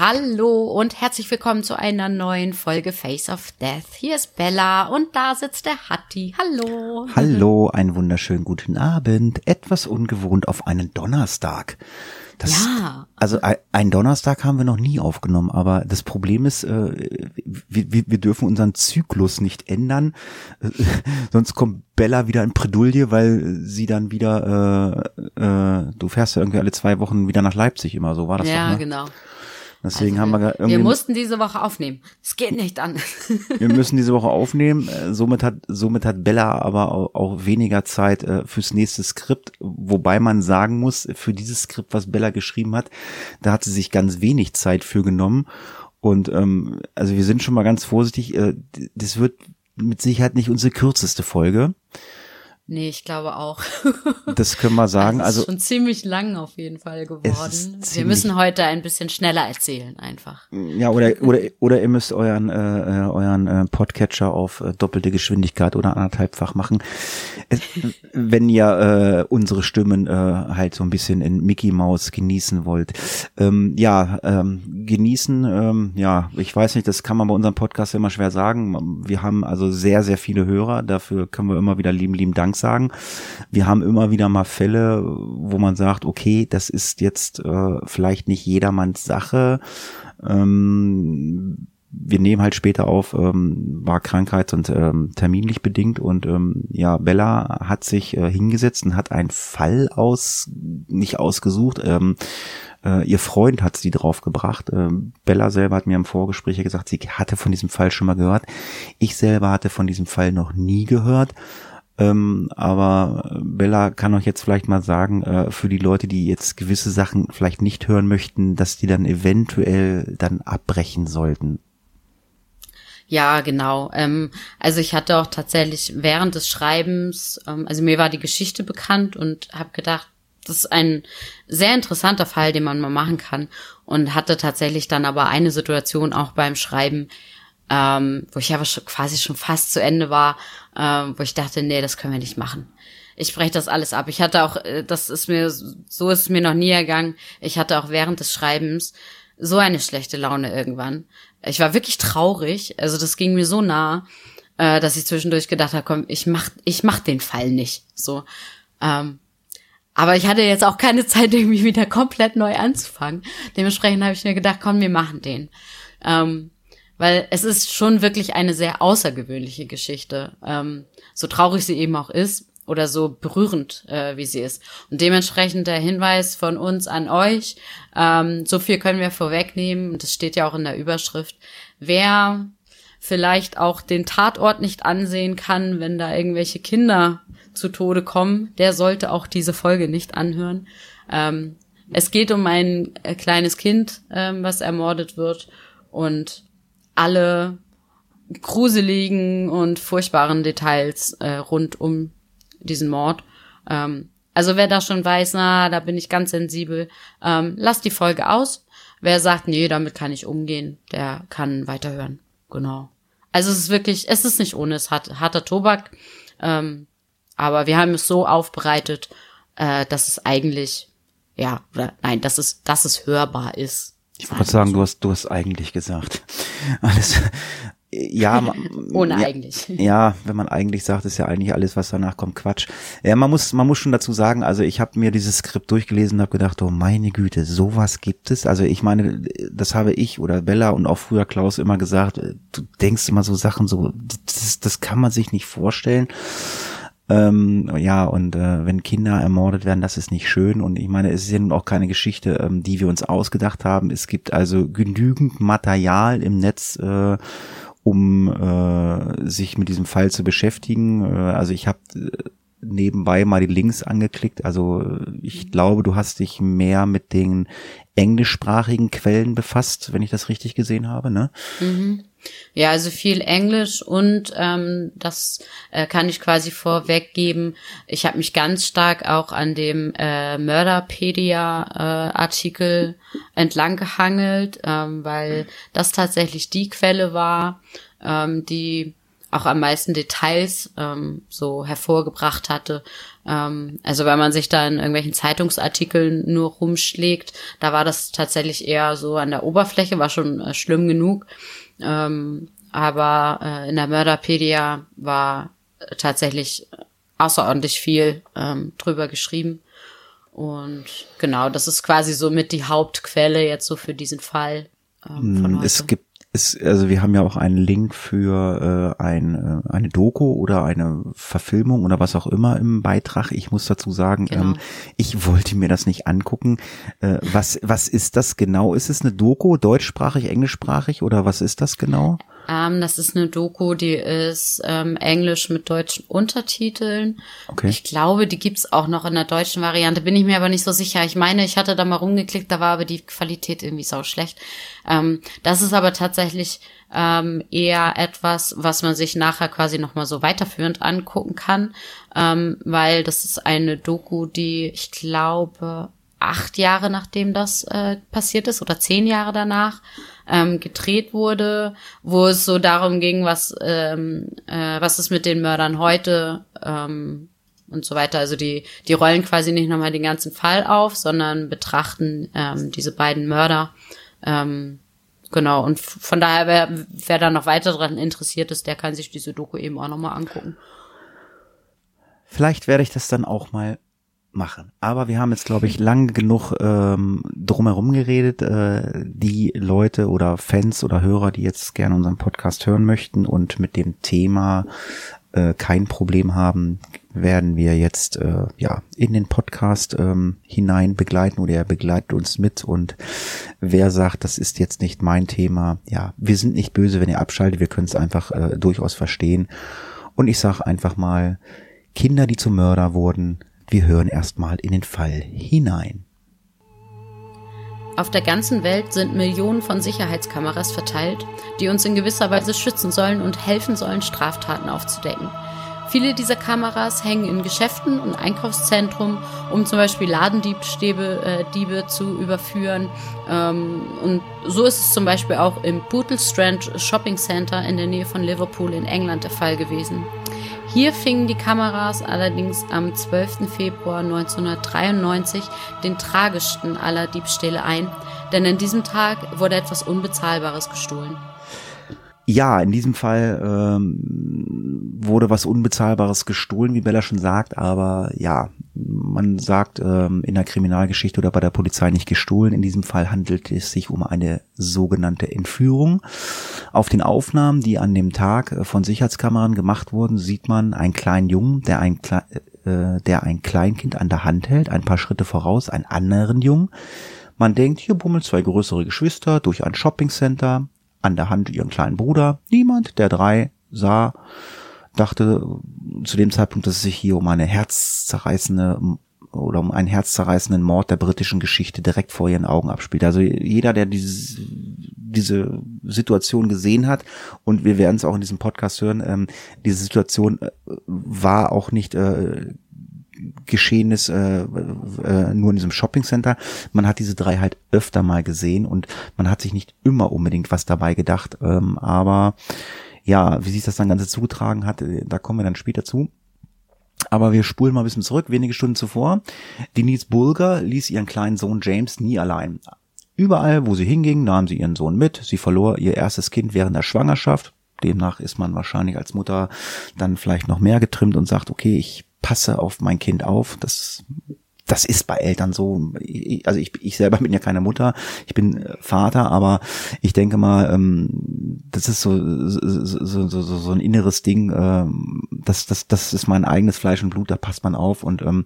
Hallo und herzlich willkommen zu einer neuen Folge Face of Death. Hier ist Bella und da sitzt der Hatti. Hallo. Hallo, einen wunderschönen guten Abend. Etwas ungewohnt auf einen Donnerstag. Das, Ja. Also ein- ein Donnerstag haben wir noch nie aufgenommen, aber das Problem ist, äh, wir, wir, dürfen unseren Zyklus nicht ändern, sonst kommt Bella wieder in Bredouille, weil sie dann wieder, äh, äh, du fährst ja irgendwie alle zwei Wochen wieder nach Leipzig immer, so war das Ja, doch, ne? genau. Deswegen Also haben wir, wir, irgendwie, wir mussten diese Woche aufnehmen. Es geht nicht an. wir müssen diese Woche aufnehmen. Äh, Somit hat, somit hat Bella aber auch, auch weniger Zeit äh, fürs nächste Skript, wobei man sagen muss, für dieses Skript, was Bella geschrieben hat, da hat sie sich ganz wenig Zeit für genommen. Und ähm, also wir sind schon mal ganz vorsichtig. Äh, das wird mit Sicherheit nicht unsere kürzeste Folge. Nee, ich glaube auch. Das können wir sagen. Also ist schon ziemlich lang auf jeden Fall geworden. Wir müssen heute ein bisschen schneller erzählen einfach. Ja, oder, oder, oder ihr müsst euren, äh, äh, euren äh, Podcatcher auf äh, doppelte Geschwindigkeit oder anderthalbfach machen. Es, wenn ihr äh, unsere Stimmen äh, halt so ein bisschen in Mickey Mouse genießen wollt. Ähm, ja, ähm, genießen, ähm, ja, ich weiß nicht, das kann man bei unserem Podcast immer schwer sagen. Wir haben also sehr, sehr viele Hörer. Dafür können wir immer wieder lieben, lieben Dank sagen. Wir haben immer wieder mal Fälle, wo man sagt, okay, das ist jetzt äh, vielleicht nicht jedermanns Sache. Ähm, wir nehmen halt später auf, ähm, war krankheits- und ähm, terminlich bedingt und ähm, ja, Bella hat sich äh, hingesetzt und hat einen Fall aus, nicht ausgesucht, ähm, äh, ihr Freund hat sie draufgebracht. Ähm, Bella selber hat mir im Vorgespräch gesagt, sie hatte von diesem Fall schon mal gehört. Ich selber hatte von diesem Fall noch nie gehört. Ähm, aber Bella kann euch jetzt vielleicht mal sagen, äh, für die Leute, die jetzt gewisse Sachen vielleicht nicht hören möchten, dass die dann eventuell dann abbrechen sollten. Ja, genau. Ähm, also ich hatte auch tatsächlich während des Schreibens, ähm, also mir war die Geschichte bekannt und habe gedacht, das ist ein sehr interessanter Fall, den man mal machen kann. Und hatte tatsächlich dann aber eine Situation auch beim Schreiben, ähm, wo ich aber schon, quasi schon fast zu Ende war, ähm, wo ich dachte, nee, das können wir nicht machen. Ich breche das alles ab. Ich hatte auch, äh, das ist mir, so ist es mir noch nie ergangen. Ich hatte auch während des Schreibens so eine schlechte Laune irgendwann. Ich war wirklich traurig. Also das ging mir so nah, äh, dass ich zwischendurch gedacht habe, komm, ich mach, ich mach den Fall nicht. So. Ähm, aber ich hatte jetzt auch keine Zeit, irgendwie wieder komplett neu anzufangen. Dementsprechend habe ich mir gedacht, komm, wir machen den. Ähm, weil es ist schon wirklich eine sehr außergewöhnliche Geschichte. Ähm, so traurig sie eben auch ist oder so berührend, äh, wie sie ist. Und dementsprechend der Hinweis von uns an euch, ähm, so viel können wir vorwegnehmen, und das steht ja auch in der Überschrift, wer vielleicht auch den Tatort nicht ansehen kann, wenn da irgendwelche Kinder zu Tode kommen, der sollte auch diese Folge nicht anhören. Ähm, es geht um ein äh, kleines Kind, ähm, was ermordet wird und alle gruseligen und furchtbaren Details äh, rund um diesen Mord. Ähm, also wer da schon weiß, na, da bin ich ganz sensibel, ähm, lasst die Folge aus. Wer sagt, nee, damit kann ich umgehen, der kann weiterhören. Genau. Also es ist wirklich, es ist nicht ohne, es hart, harter Tobak. Ähm, aber wir haben es so aufbereitet, äh, dass es eigentlich, ja, oder nein, dass es, dass es hörbar ist. Ich wollte sagen, du hast, du hast eigentlich gesagt. Alles, ja, Ohne ja, eigentlich. Ja, wenn man eigentlich sagt, ist ja eigentlich alles, was danach kommt, Quatsch. Ja, man muss, man muss schon dazu sagen, also ich habe mir dieses Skript durchgelesen und habe gedacht, oh meine Güte, sowas gibt es. Also ich meine, das habe ich oder Bella und auch früher Klaus immer gesagt, du denkst immer so Sachen so, das, das kann man sich nicht vorstellen. Ähm, ja, und äh, wenn Kinder ermordet werden, das ist nicht schön. Und ich meine, es ist ja nun auch keine Geschichte, ähm, die wir uns ausgedacht haben. Es gibt also genügend Material im Netz, äh, um äh, sich mit diesem Fall zu beschäftigen. Äh, also ich habe nebenbei mal die Links angeklickt. Also ich glaube, du hast dich mehr mit den englischsprachigen Quellen befasst, wenn ich das richtig gesehen habe, ne? Mhm. Ja, also viel Englisch und ähm, das äh, kann ich quasi vorweggeben. Ich habe mich ganz stark auch an dem äh, Mörderpedia-Artikel äh, entlang gehangelt, ähm, weil das tatsächlich die Quelle war, ähm, die auch am meisten Details ähm, so hervorgebracht hatte. Ähm, also wenn man sich da in irgendwelchen Zeitungsartikeln nur rumschlägt, da war das tatsächlich eher so an der Oberfläche, war schon äh, schlimm genug. Ähm, aber äh, in der Mörderpedia war tatsächlich außerordentlich viel ähm, drüber geschrieben. Und genau, das ist quasi so mit die Hauptquelle jetzt so für diesen Fall. Ähm, von hm. Es gibt ist, also wir haben ja auch einen Link für äh, ein, äh, eine Doku oder eine Verfilmung oder was auch immer im Beitrag. Ich muss dazu sagen, genau. ähm, ich wollte mir das nicht angucken. Äh, was, was ist das genau? Ist es eine Doku, deutschsprachig, englischsprachig oder was ist das genau? Ähm, das ist eine Doku, die ist ähm, Englisch mit deutschen Untertiteln. Okay. Ich glaube, die gibt's auch noch in der deutschen Variante, bin ich mir aber nicht so sicher. Ich meine, ich hatte da mal rumgeklickt, da war aber die Qualität irgendwie sau schlecht. Ähm, das ist aber tatsächlich ähm, eher etwas, was man sich nachher quasi nochmal so weiterführend angucken kann, ähm, weil das ist eine Doku, die ich glaube acht Jahre nachdem das äh, passiert ist oder zehn Jahre danach ähm, gedreht wurde, wo es so darum ging, was ähm, äh, was ist mit den Mördern heute ähm, und so weiter. Also die die rollen quasi nicht nochmal den ganzen Fall auf, sondern betrachten ähm, diese beiden Mörder. Ähm, genau und von daher wer wer da noch weiter daran interessiert ist, der kann sich diese Doku eben auch nochmal angucken. Vielleicht werde ich das dann auch mal machen. Aber wir haben jetzt, glaube ich, lang genug ähm, drumherum geredet. Äh, die Leute oder Fans oder Hörer, die jetzt gerne unseren Podcast hören möchten und mit dem Thema äh, kein Problem haben, werden wir jetzt äh, ja in den Podcast ähm, hinein begleiten oder er begleitet uns mit und wer sagt, das ist jetzt nicht mein Thema, ja, wir sind nicht böse, wenn ihr abschaltet, wir können es einfach äh, durchaus verstehen und ich sage einfach mal, Kinder, die zu Mörder wurden, wir hören erstmal in den Fall hinein. Auf der ganzen Welt sind Millionen von Sicherheitskameras verteilt, die uns in gewisser Weise schützen sollen und helfen sollen, Straftaten aufzudecken. Viele dieser Kameras hängen in Geschäften und Einkaufszentren, um zum Beispiel Ladendiebstäbe äh, Diebe zu überführen. Ähm, und so ist es zum Beispiel auch im Bootle Strand Shopping Center in der Nähe von Liverpool in England der Fall gewesen. Hier fingen die Kameras allerdings am 12. Februar 1993 den tragischsten aller Diebstähle ein, denn an diesem Tag wurde etwas Unbezahlbares gestohlen. Ja, in diesem Fall ähm, wurde was Unbezahlbares gestohlen, wie Bella schon sagt, aber ja, man sagt ähm, in der Kriminalgeschichte oder bei der Polizei nicht gestohlen. In diesem Fall handelt es sich um eine sogenannte Entführung. Auf den Aufnahmen, die an dem Tag äh, von Sicherheitskameran gemacht wurden, sieht man einen kleinen Jungen, der ein, äh, der ein Kleinkind an der Hand hält, ein paar Schritte voraus, einen anderen Jungen. Man denkt, hier bummeln zwei größere Geschwister durch ein Shoppingcenter, an der Hand ihren kleinen Bruder. Niemand der drei sah, dachte zu dem Zeitpunkt, dass es sich hier um eine herzzerreißende oder um einen herzzerreißenden Mord der britischen Geschichte direkt vor ihren Augen abspielt. Also jeder, der dieses, diese Situation gesehen hat, und wir werden es auch in diesem Podcast hören, ähm, diese Situation äh, war auch nicht äh, Geschehenes äh, äh, nur in diesem Shoppingcenter. Man hat diese drei halt öfter mal gesehen und man hat sich nicht immer unbedingt was dabei gedacht. Ähm, aber ja, wie sich das dann Ganze zugetragen hat, äh, da kommen wir dann später zu. Aber wir spulen mal ein bisschen zurück, wenige Stunden zuvor. Denise Bulger ließ ihren kleinen Sohn James nie allein. Überall, wo sie hinging, nahm sie ihren Sohn mit. Sie verlor ihr erstes Kind während der Schwangerschaft. Demnach ist man wahrscheinlich als Mutter dann vielleicht noch mehr getrimmt und sagt, okay, ich passe auf mein Kind auf. Das, das ist bei Eltern so. Also ich, ich selber bin ja keine Mutter, ich bin äh, Vater, aber ich denke mal, ähm, das ist so, so, so, so, so ein inneres Ding, ähm, das, das, das ist mein eigenes Fleisch und Blut, da passt man auf und ähm,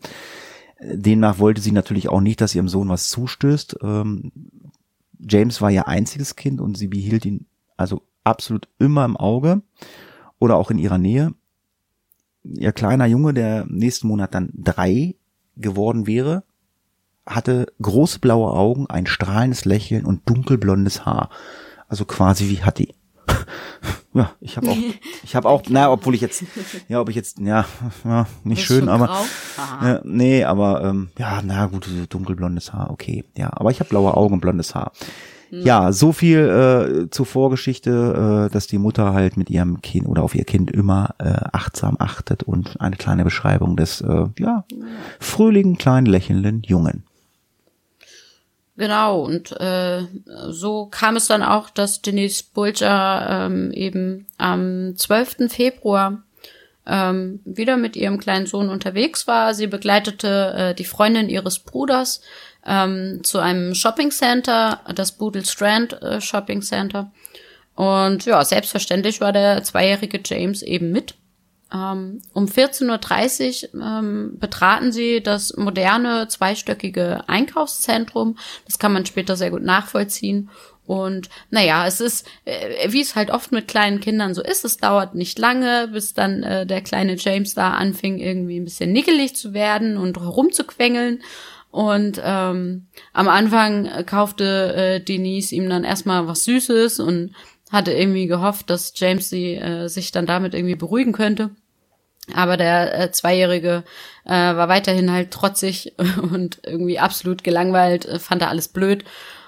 demnach wollte sie natürlich auch nicht, dass ihrem Sohn was zustößt. Ähm, James war ihr einziges Kind und sie behielt ihn also absolut immer im Auge oder auch in ihrer Nähe ihr kleiner Junge, der nächsten Monat dann drei geworden wäre, hatte große blaue Augen, ein strahlendes Lächeln und dunkelblondes Haar. Also quasi wie Hattie. ja, ich habe auch, ich habe auch, na, obwohl ich jetzt, ja, ob ich jetzt, ja, ja nicht Ist schön, aber, äh, nee, aber, ähm, ja, na gut, dunkelblondes Haar, okay, ja, aber ich habe blaue Augen und blondes Haar. Ja, so viel äh, zur Vorgeschichte, äh, dass die Mutter halt mit ihrem Kind oder auf ihr Kind immer äh, achtsam achtet und eine kleine Beschreibung des, äh, ja, fröhlichen, kleinen, lächelnden Jungen. Genau, und äh, so kam es dann auch, dass Denise Bulger ähm, eben am 12. Februar ähm, wieder mit ihrem kleinen Sohn unterwegs war. Sie begleitete äh, die Freundin ihres Bruders ähm, zu einem Shopping Center, das Boodle Strand äh, Shopping Center. Und ja, selbstverständlich war der zweijährige James eben mit. Ähm, um 14.30 Uhr ähm, betraten sie das moderne zweistöckige Einkaufszentrum. Das kann man später sehr gut nachvollziehen. Und naja, es ist, äh, wie es halt oft mit kleinen Kindern so ist, es dauert nicht lange, bis dann äh, der kleine James da anfing, irgendwie ein bisschen nickelig zu werden und rumzuquengeln. Und ähm, am Anfang kaufte äh, Denise ihm dann erstmal was Süßes und hatte irgendwie gehofft, dass James sie äh, sich dann damit irgendwie beruhigen könnte. Aber der äh, Zweijährige äh, war weiterhin halt trotzig und irgendwie absolut gelangweilt, äh, fand er alles blöd.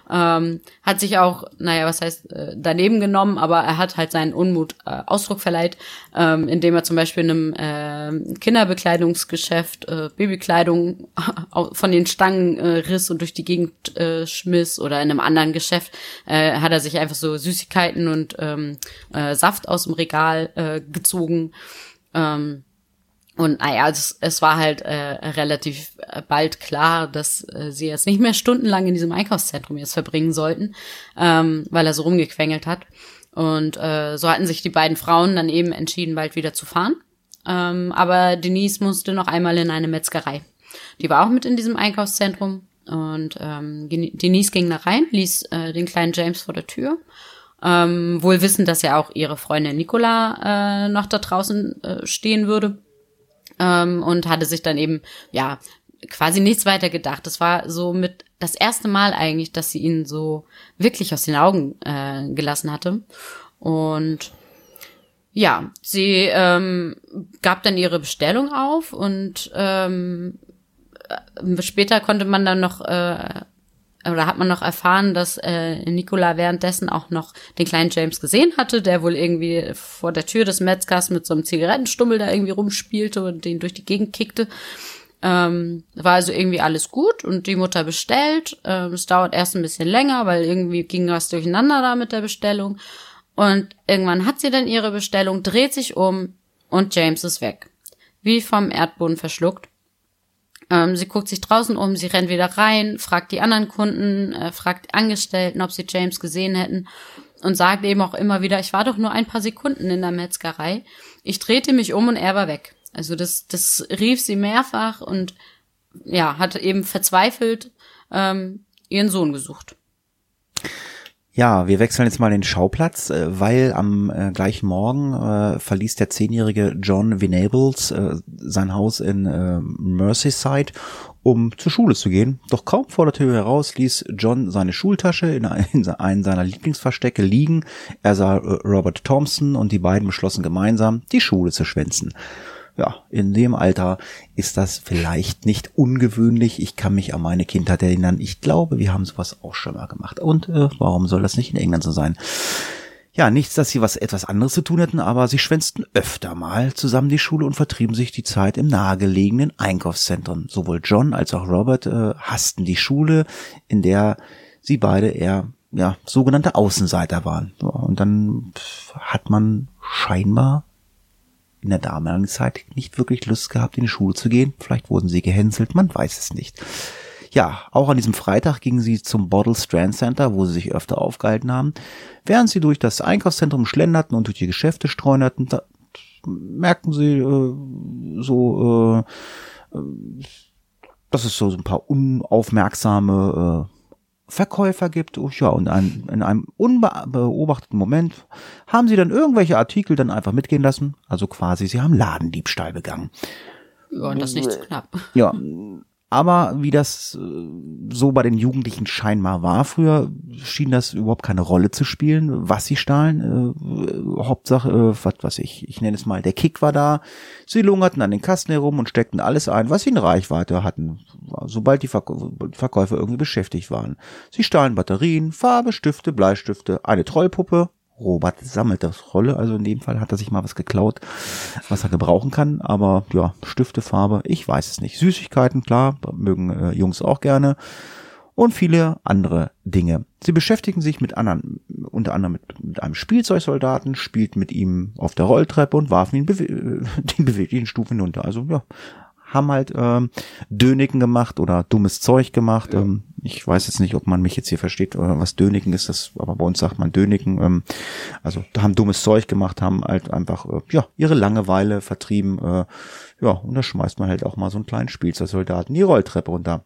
Ähm, hat sich auch, naja, was heißt, äh, daneben genommen, aber er hat halt seinen Unmut äh, Ausdruck verleiht, ähm, indem er zum Beispiel in einem äh, Kinderbekleidungsgeschäft äh, Babykleidung von den Stangen äh, riss und durch die Gegend äh, schmiss oder in einem anderen Geschäft äh, hat er sich einfach so Süßigkeiten und ähm, äh, Saft aus dem Regal äh, gezogen. Ähm, und naja, es, es war halt äh, relativ äh, bald klar, dass äh, sie jetzt nicht mehr stundenlang in diesem Einkaufszentrum jetzt verbringen sollten, ähm, weil er so rumgequengelt hat. Und äh, so hatten sich die beiden Frauen dann eben entschieden, bald wieder zu fahren. Ähm, aber Denise musste noch einmal in eine Metzgerei. Die war auch mit in diesem Einkaufszentrum. Und ähm, Denise ging da rein, ließ äh, den kleinen James vor der Tür. Ähm, wohl wissend, dass ja auch ihre Freundin Nicola äh, noch da draußen äh, stehen würde ähm, und hatte sich dann eben, ja, quasi nichts weiter gedacht. Das war so mit das erste Mal eigentlich, dass sie ihn so wirklich aus den Augen äh, gelassen hatte. Und ja, sie ähm, gab dann ihre Bestellung auf und ähm, äh, später konnte man dann noch äh, oder hat man noch erfahren, dass äh, Nicola währenddessen auch noch den kleinen James gesehen hatte, der wohl irgendwie vor der Tür des Metzgers mit so einem Zigarettenstummel da irgendwie rumspielte und den durch die Gegend kickte. Ähm, war also irgendwie alles gut und die Mutter bestellt. Ähm, es dauert erst ein bisschen länger, weil irgendwie ging was durcheinander da mit der Bestellung. Und irgendwann hat sie dann ihre Bestellung, dreht sich um und James ist weg. Wie vom Erdboden verschluckt. Ähm, sie guckt sich draußen um, sie rennt wieder rein, fragt die anderen Kunden, äh, fragt Angestellten, ob sie James gesehen hätten und sagt eben auch immer wieder, ich war doch nur ein paar Sekunden in der Metzgerei. Ich drehte mich um und er war weg. Also das, das rief sie mehrfach und ja, hat eben verzweifelt ähm, ihren Sohn gesucht. Ja, wir wechseln jetzt mal den Schauplatz, äh, weil am äh, gleichen Morgen äh, verließ der zehnjährige John Venables äh, sein Haus in äh, Merseyside, um zur Schule zu gehen. Doch kaum vor der Tür heraus ließ John seine Schultasche in, in einem seiner Lieblingsverstecke liegen. Er sah äh, Robert Thompson und die beiden beschlossen gemeinsam, die Schule zu schwänzen ja, in dem Alter ist das vielleicht nicht ungewöhnlich. Ich kann mich an meine Kindheit erinnern. Ich glaube, wir haben sowas auch schon mal gemacht. Und äh, warum soll das nicht in England so sein? Ja, nichts, dass sie was etwas anderes zu tun hätten, aber sie schwänzten öfter mal zusammen die Schule und vertrieben sich die Zeit im nahegelegenen Einkaufszentren. Sowohl John als auch Robert äh, hassten die Schule, in der sie beide eher ja sogenannte Außenseiter waren. Und dann hat man scheinbar in der damaligen Zeit nicht wirklich Lust gehabt, in die Schule zu gehen. Vielleicht wurden sie gehänselt, man weiß es nicht. Ja, auch an diesem Freitag gingen sie zum Bottle Strand Center, wo sie sich öfter aufgehalten haben. Während sie durch das Einkaufszentrum schlenderten und durch die Geschäfte streunerten, da merkten sie äh, so, äh, äh, dass es so ein paar unaufmerksame äh, Verkäufer gibt. Oh, ja, und ein, in einem unbeobachteten Moment haben sie dann irgendwelche Artikel dann einfach mitgehen lassen. Also quasi, sie haben Ladendiebstahl begangen. Ja, und das nicht zu knapp. Ja, aber wie das äh, so bei den Jugendlichen scheinbar war früher, schien das überhaupt keine Rolle zu spielen, was sie stahlen. Äh, Hauptsache, äh, was weiß ich, ich nenne es mal, der Kick war da. Sie lungerten an den Kasten herum und steckten alles ein, was sie in Reichweite hatten, sobald die Verkäufer irgendwie beschäftigt waren. Sie stahlen Batterien, Farbe, Stifte, Bleistifte, eine Trollpuppe, Robert sammelt das Rolle, also in dem Fall hat er sich mal was geklaut, was er gebrauchen kann, aber ja, Stifte, Farbe, ich weiß es nicht. Süßigkeiten, klar, mögen äh, Jungs auch gerne und viele andere Dinge. Sie beschäftigen sich mit anderen, unter anderem mit, mit einem Spielzeugsoldaten, spielten mit ihm auf der Rolltreppe und warfen ihn bewe die beweglichen Stufen hinunter. Also ja, haben halt ähm, Döniken gemacht oder dummes Zeug gemacht. Ja. Ähm, ich weiß jetzt nicht, ob man mich jetzt hier versteht, oder was Döniken ist, das, aber bei uns sagt man Döniken. Ähm, also haben dummes Zeug gemacht, haben halt einfach äh, ja ihre Langeweile vertrieben. Äh, ja, und da schmeißt man halt auch mal so einen kleinen Spielzeugsoldaten die Rolltreppe runter.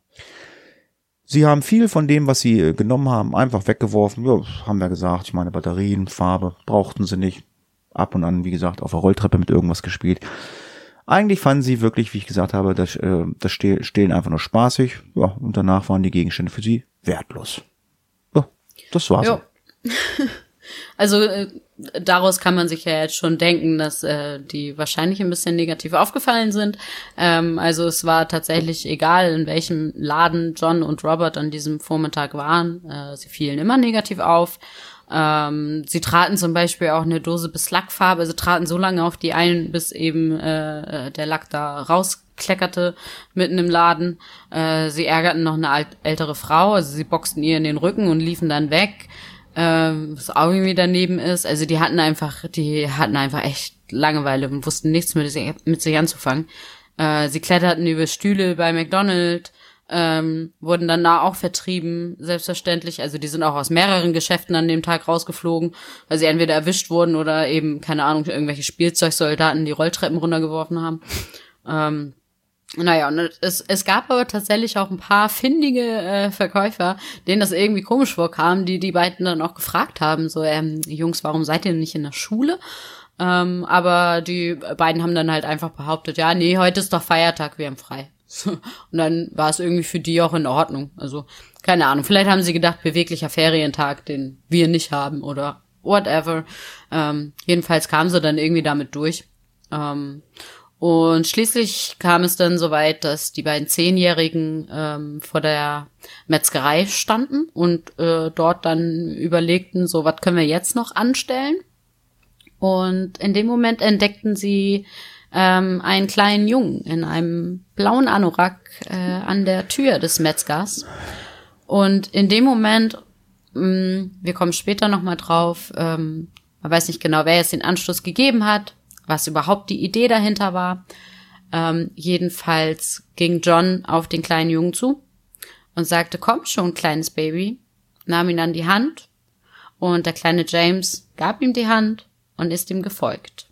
Sie haben viel von dem, was sie äh, genommen haben, einfach weggeworfen. Ja, haben wir gesagt. Ich meine, Batterien, Farbe brauchten sie nicht. Ab und an, wie gesagt, auf der Rolltreppe mit irgendwas gespielt. Eigentlich fanden sie wirklich, wie ich gesagt habe, das, äh, das Stehlen einfach nur spaßig. Ja, und danach waren die Gegenstände für sie wertlos. Ja, das war's. Jo. also äh, daraus kann man sich ja jetzt schon denken, dass äh, die wahrscheinlich ein bisschen negativ aufgefallen sind. Ähm, also es war tatsächlich egal, in welchem Laden John und Robert an diesem Vormittag waren. Äh, sie fielen immer negativ auf. Ähm, sie traten zum Beispiel auch eine Dose bis Lackfarbe, sie traten so lange auf die ein, bis eben äh, äh, der Lack da rauskleckerte mitten im Laden. Äh, sie ärgerten noch eine alt, ältere Frau, also sie boxten ihr in den Rücken und liefen dann weg, äh, was auch irgendwie daneben ist. Also die hatten einfach, die hatten einfach echt Langeweile und wussten nichts mit, mit sich anzufangen. Äh, sie kletterten über Stühle bei McDonald's, ähm, wurden dann da auch vertrieben, selbstverständlich. Also die sind auch aus mehreren Geschäften an dem Tag rausgeflogen, weil sie entweder erwischt wurden oder eben, keine Ahnung, irgendwelche Spielzeugsoldaten die Rolltreppen runtergeworfen haben. Ähm, naja, und es, es gab aber tatsächlich auch ein paar findige äh, Verkäufer, denen das irgendwie komisch vorkam, die die beiden dann auch gefragt haben, so, ähm, Jungs, warum seid ihr nicht in der Schule? Ähm, aber die beiden haben dann halt einfach behauptet, ja, nee, heute ist doch Feiertag, wir haben frei. Und dann war es irgendwie für die auch in Ordnung. Also, keine Ahnung. Vielleicht haben sie gedacht, beweglicher Ferientag, den wir nicht haben oder whatever. Ähm, jedenfalls kamen sie dann irgendwie damit durch. Ähm, und schließlich kam es dann so weit, dass die beiden Zehnjährigen ähm, vor der Metzgerei standen und äh, dort dann überlegten, so, was können wir jetzt noch anstellen? Und in dem Moment entdeckten sie ähm, einen kleinen Jungen in einem blauen Anorak äh, an der Tür des Metzgers. Und in dem Moment, mh, mm, wir kommen später nochmal drauf, ähm, man weiß nicht genau, wer jetzt den Anschluss gegeben hat, was überhaupt die Idee dahinter war. Ähm, jedenfalls ging John auf den kleinen Jungen zu und sagte, komm schon, kleines Baby, nahm ihn an die Hand und der kleine James gab ihm die Hand und ist ihm gefolgt.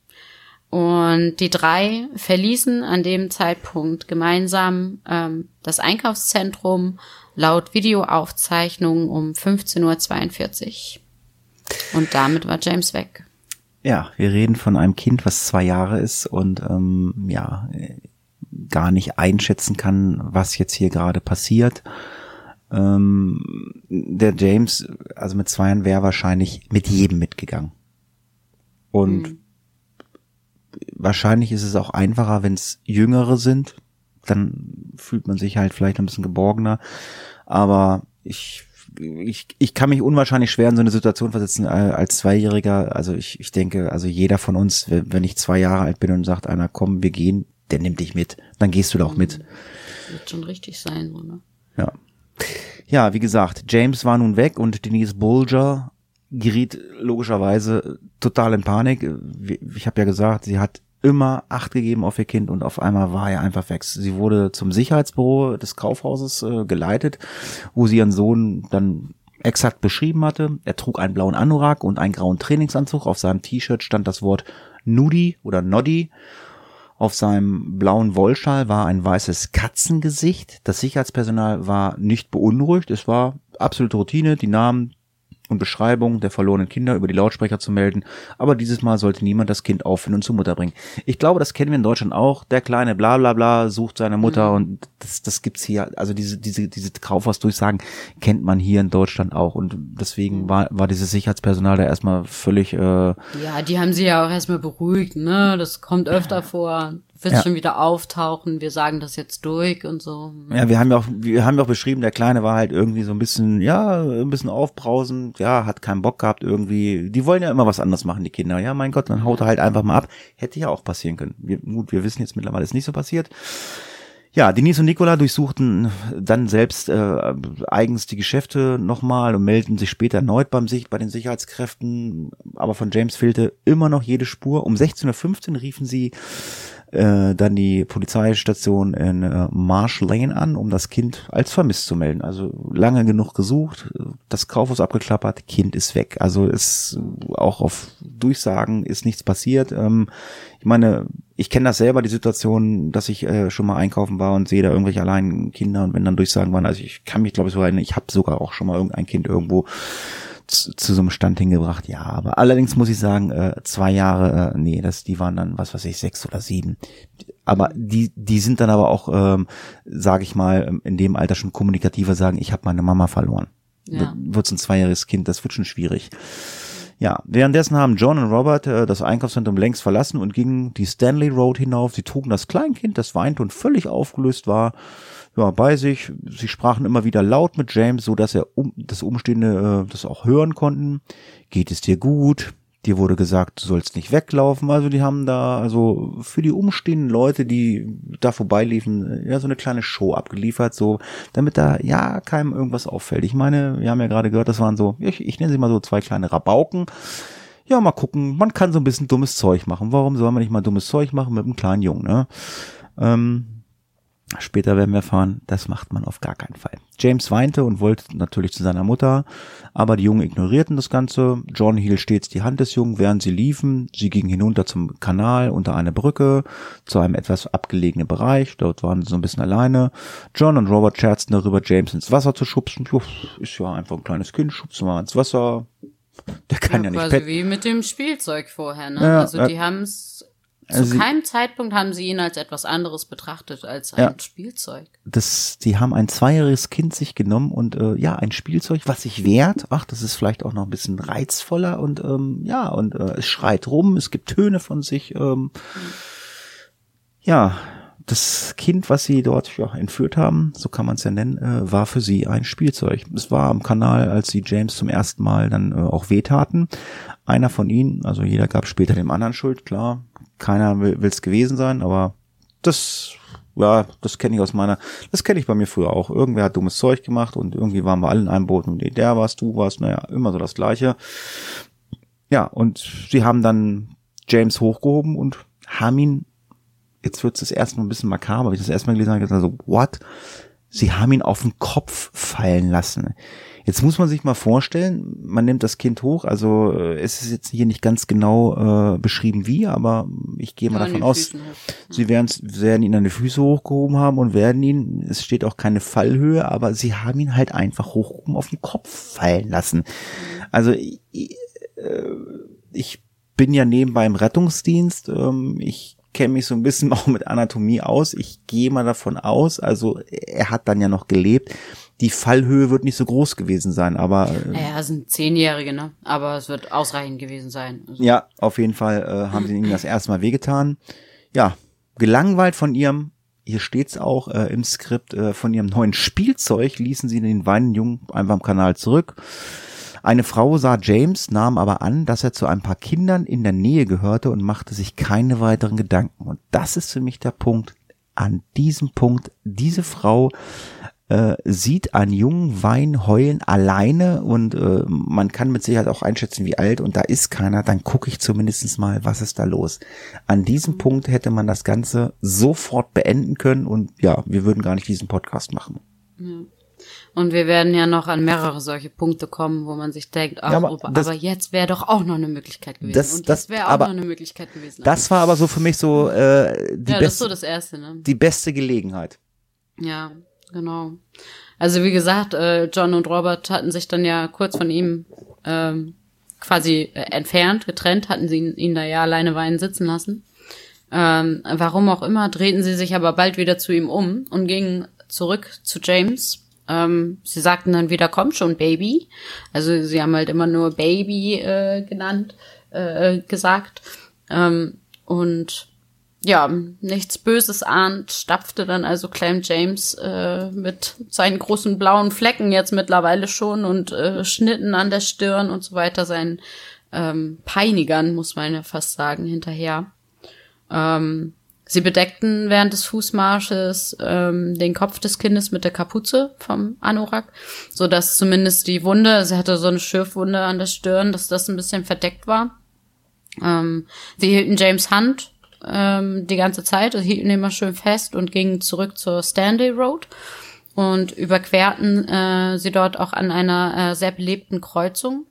Und die drei verließen an dem Zeitpunkt gemeinsam ähm, das Einkaufszentrum laut Videoaufzeichnung um 15.42 Uhr. Und damit war James weg. Ja, wir reden von einem Kind, was zwei Jahre ist und ähm, ja, gar nicht einschätzen kann, was jetzt hier gerade passiert. Ähm, der James, also mit zwei Jahren, wäre wahrscheinlich mit jedem mitgegangen. Und mhm wahrscheinlich ist es auch einfacher, wenn es Jüngere sind. Dann fühlt man sich halt vielleicht ein bisschen geborgener. Aber ich, ich, ich kann mich unwahrscheinlich schwer in so eine Situation versetzen äh, als Zweijähriger. Also ich, ich denke, also jeder von uns, wenn ich zwei Jahre alt bin und sagt einer, komm, wir gehen, der nimmt dich mit. Dann gehst du doch mit. Das wird schon richtig sein, so, ne? Ja. Ja, wie gesagt, James war nun weg und Denise Bulger geriet logischerweise total in Panik. Ich habe ja gesagt, sie hat immer Acht gegeben auf ihr Kind und auf einmal war er einfach weg. Sie wurde zum Sicherheitsbüro des Kaufhauses äh, geleitet, wo sie ihren Sohn dann exakt beschrieben hatte. Er trug einen blauen Anorak und einen grauen Trainingsanzug. Auf seinem T-Shirt stand das Wort Nudi oder Noddy. Auf seinem blauen Wollschal war ein weißes Katzengesicht. Das Sicherheitspersonal war nicht beunruhigt. Es war absolute Routine. Die Namen, und Beschreibung der verlorenen Kinder über die Lautsprecher zu melden, aber dieses Mal sollte niemand das Kind auffinden und zur Mutter bringen. Ich glaube, das kennen wir in Deutschland auch. Der kleine Blablabla bla bla sucht seine Mutter mhm. und das, das gibt's hier, also diese, diese, diese Kaufhausdurchsagen kennt man hier in Deutschland auch und deswegen mhm. war, war dieses Sicherheitspersonal da erstmal völlig, äh, Ja, die haben sie ja auch erstmal beruhigt, ne, das kommt öfter vor wird ja. schon wieder auftauchen, wir sagen das jetzt durch und so. Ja, wir haben ja auch, wir haben ja auch beschrieben, der Kleine war halt irgendwie so ein bisschen, ja, ein bisschen aufbrausend, ja, hat keinen Bock gehabt irgendwie. Die wollen ja immer was anderes machen, die Kinder. Ja, mein Gott, dann haut er halt einfach mal ab. Hätte ja auch passieren können. Wir, gut, wir wissen jetzt mittlerweile, ist nicht so passiert. Ja, Denise und Nicola durchsuchten dann selbst äh, eigens die Geschäfte nochmal und meldeten sich später erneut beim Sicht bei den Sicherheitskräften. Aber von James fehlte immer noch jede Spur. Um 16.15 Uhr riefen sie äh, dann die Polizeistation in äh, Marsh Lane an, um das Kind als vermisst zu melden. Also lange genug gesucht, das Kaufhaus abgeklappert, Kind ist weg. Also ist auch auf Durchsagen ist nichts passiert. Ähm, ich meine, ich kenne das selber, die Situation, dass ich äh, schon mal einkaufen war und sehe da irgendwelche allein Kinder und wenn dann Durchsagen waren, also ich kann mich glaube ich so erinnern, ich habe sogar auch schon mal irgendein Kind irgendwo zu, zu so einem Stand hingebracht, ja. Aber allerdings muss ich sagen, äh, zwei Jahre, äh, nee, das, die waren dann, was weiß ich, sechs oder sieben. Aber die, die sind dann aber auch, ähm, sage ich mal, in dem Alter schon kommunikativer sagen, ich habe meine Mama verloren. Ja. Wird ein zweijähriges Kind, das wird schon schwierig. Ja, währenddessen haben John und Robert äh, das Einkaufszentrum längst verlassen und gingen die Stanley Road hinauf. Sie trugen das Kleinkind, das weinte und völlig aufgelöst war, ja, bei sich. Sie sprachen immer wieder laut mit James, so dass er um, das Umstehende äh, das auch hören konnten. Geht es dir gut? Dir wurde gesagt, du sollst nicht weglaufen. Also die haben da also für die umstehenden Leute, die da vorbeiliefen, ja so eine kleine Show abgeliefert, so damit da ja keinem irgendwas auffällt. Ich meine, wir haben ja gerade gehört, das waren so, ich, ich nenne sie mal so zwei kleine Rabauken. Ja, mal gucken. Man kann so ein bisschen dummes Zeug machen. Warum soll man nicht mal dummes Zeug machen mit einem kleinen Jungen? Ne? Ähm, Später werden wir erfahren, das macht man auf gar keinen Fall. James weinte und wollte natürlich zu seiner Mutter, aber die Jungen ignorierten das Ganze. John hielt stets die Hand des Jungen, während sie liefen. Sie gingen hinunter zum Kanal unter eine Brücke zu einem etwas abgelegenen Bereich. Dort waren sie so ein bisschen alleine. John und Robert scherzten darüber, James ins Wasser zu schubsen. Puh, ist ja einfach ein kleines Kind, schubsen wir ins Wasser. Der kann ja, ja nicht quasi wie mit dem Spielzeug vorher, ne? Ja, also die äh, haben es also Zu keinem Zeitpunkt haben sie ihn als etwas anderes betrachtet als ein ja, Spielzeug. Das, die haben ein zweijähriges Kind sich genommen und äh, ja, ein Spielzeug, was sich wehrt. Ach, das ist vielleicht auch noch ein bisschen reizvoller und ähm, ja, und äh, es schreit rum, es gibt Töne von sich. Ähm. Ja, das Kind, was sie dort ja, entführt haben, so kann man es ja nennen, äh, war für sie ein Spielzeug. Es war am Kanal, als sie James zum ersten Mal dann äh, auch wehtaten. Einer von ihnen, also jeder gab später dem anderen Schuld, klar, keiner will es gewesen sein, aber das, ja, das kenne ich aus meiner, das kenne ich bei mir früher auch. Irgendwer hat dummes Zeug gemacht und irgendwie waren wir alle in einem Boot und der warst, du warst, naja, immer so das Gleiche. Ja, und sie haben dann James hochgehoben und haben ihn, jetzt wird es erstmal ein bisschen makaber, ich das erstmal gelesen habe, gesagt, so, what? Sie haben ihn auf den Kopf fallen lassen. Jetzt muss man sich mal vorstellen, man nimmt das Kind hoch, also äh, es ist jetzt hier nicht ganz genau äh, beschrieben wie, aber ich gehe mal ja, davon aus, sie werden, werden ihn an die Füße hochgehoben haben und werden ihn, es steht auch keine Fallhöhe, aber sie haben ihn halt einfach hochgehoben auf den Kopf fallen lassen. Also ich, äh, ich bin ja nebenbei im Rettungsdienst, ähm, ich kenne mich so ein bisschen auch mit Anatomie aus. Ich gehe mal davon aus, also er hat dann ja noch gelebt, die Fallhöhe wird nicht so groß gewesen sein, aber. Äh, naja, es sind Zehnjährige, ne? Aber es wird ausreichend gewesen sein. Also. Ja, auf jeden Fall äh, haben sie ihnen das erste Mal wehgetan. Ja, gelangweilt von ihrem, hier steht's auch äh, im Skript, äh, von ihrem neuen Spielzeug ließen sie den weinenden Jungen einfach am Kanal zurück. Eine Frau sah James, nahm aber an, dass er zu ein paar Kindern in der Nähe gehörte und machte sich keine weiteren Gedanken. Und das ist für mich der Punkt. An diesem Punkt, diese Frau äh, sieht einen jungen Wein heulen alleine und äh, man kann mit Sicherheit auch einschätzen, wie alt und da ist keiner, dann gucke ich zumindest mal, was ist da los. An diesem mhm. Punkt hätte man das Ganze sofort beenden können und ja, wir würden gar nicht diesen Podcast machen. Ja. Und wir werden ja noch an mehrere solche Punkte kommen, wo man sich denkt, ach, Ja, aber das- aber jetzt wäre doch auch noch eine Möglichkeit gewesen. Das- und das- wäre auch aber noch eine Möglichkeit gewesen. Das war aber so für mich so äh, die, ja, das ist beste, so das Erste, ne? die beste Gelegenheit. Ja, genau. Also wie gesagt, äh, John und Robert hatten sich dann ja kurz von ihm ähm, quasi äh, entfernt, getrennt, hatten sie ihn, ihn da ja alleine weinen sitzen lassen. Ähm, warum auch immer, drehten sie sich aber bald wieder zu ihm um und gingen zurück zu James. Ähm, sie sagten dann wieder, komm schon, Baby. Also sie haben halt immer nur Baby äh, genannt, äh, gesagt. Ähm, und ja, nichts Böses ahnt, stapfte dann also Clem James äh, mit seinen großen blauen Flecken jetzt mittlerweile schon und äh, Schnitten an der Stirn und so weiter, seinen ähm, Peinigern, muss man ja fast sagen, hinterher. Ähm, sie bedeckten während des Fußmarsches ähm, den Kopf des Kindes mit der Kapuze vom Anorak, so dass zumindest die Wunde, er hatte so eine Schürfwunde an der Stirn, dass das ein bisschen verdeckt war. Ähm, sie hielten James Hand ähm, die ganze Zeit, also hielten immer schön fest und gingen zurück zur Stanley Road und überquerten äh, sie dort auch an einer äh, sehr belebten Kreuzung.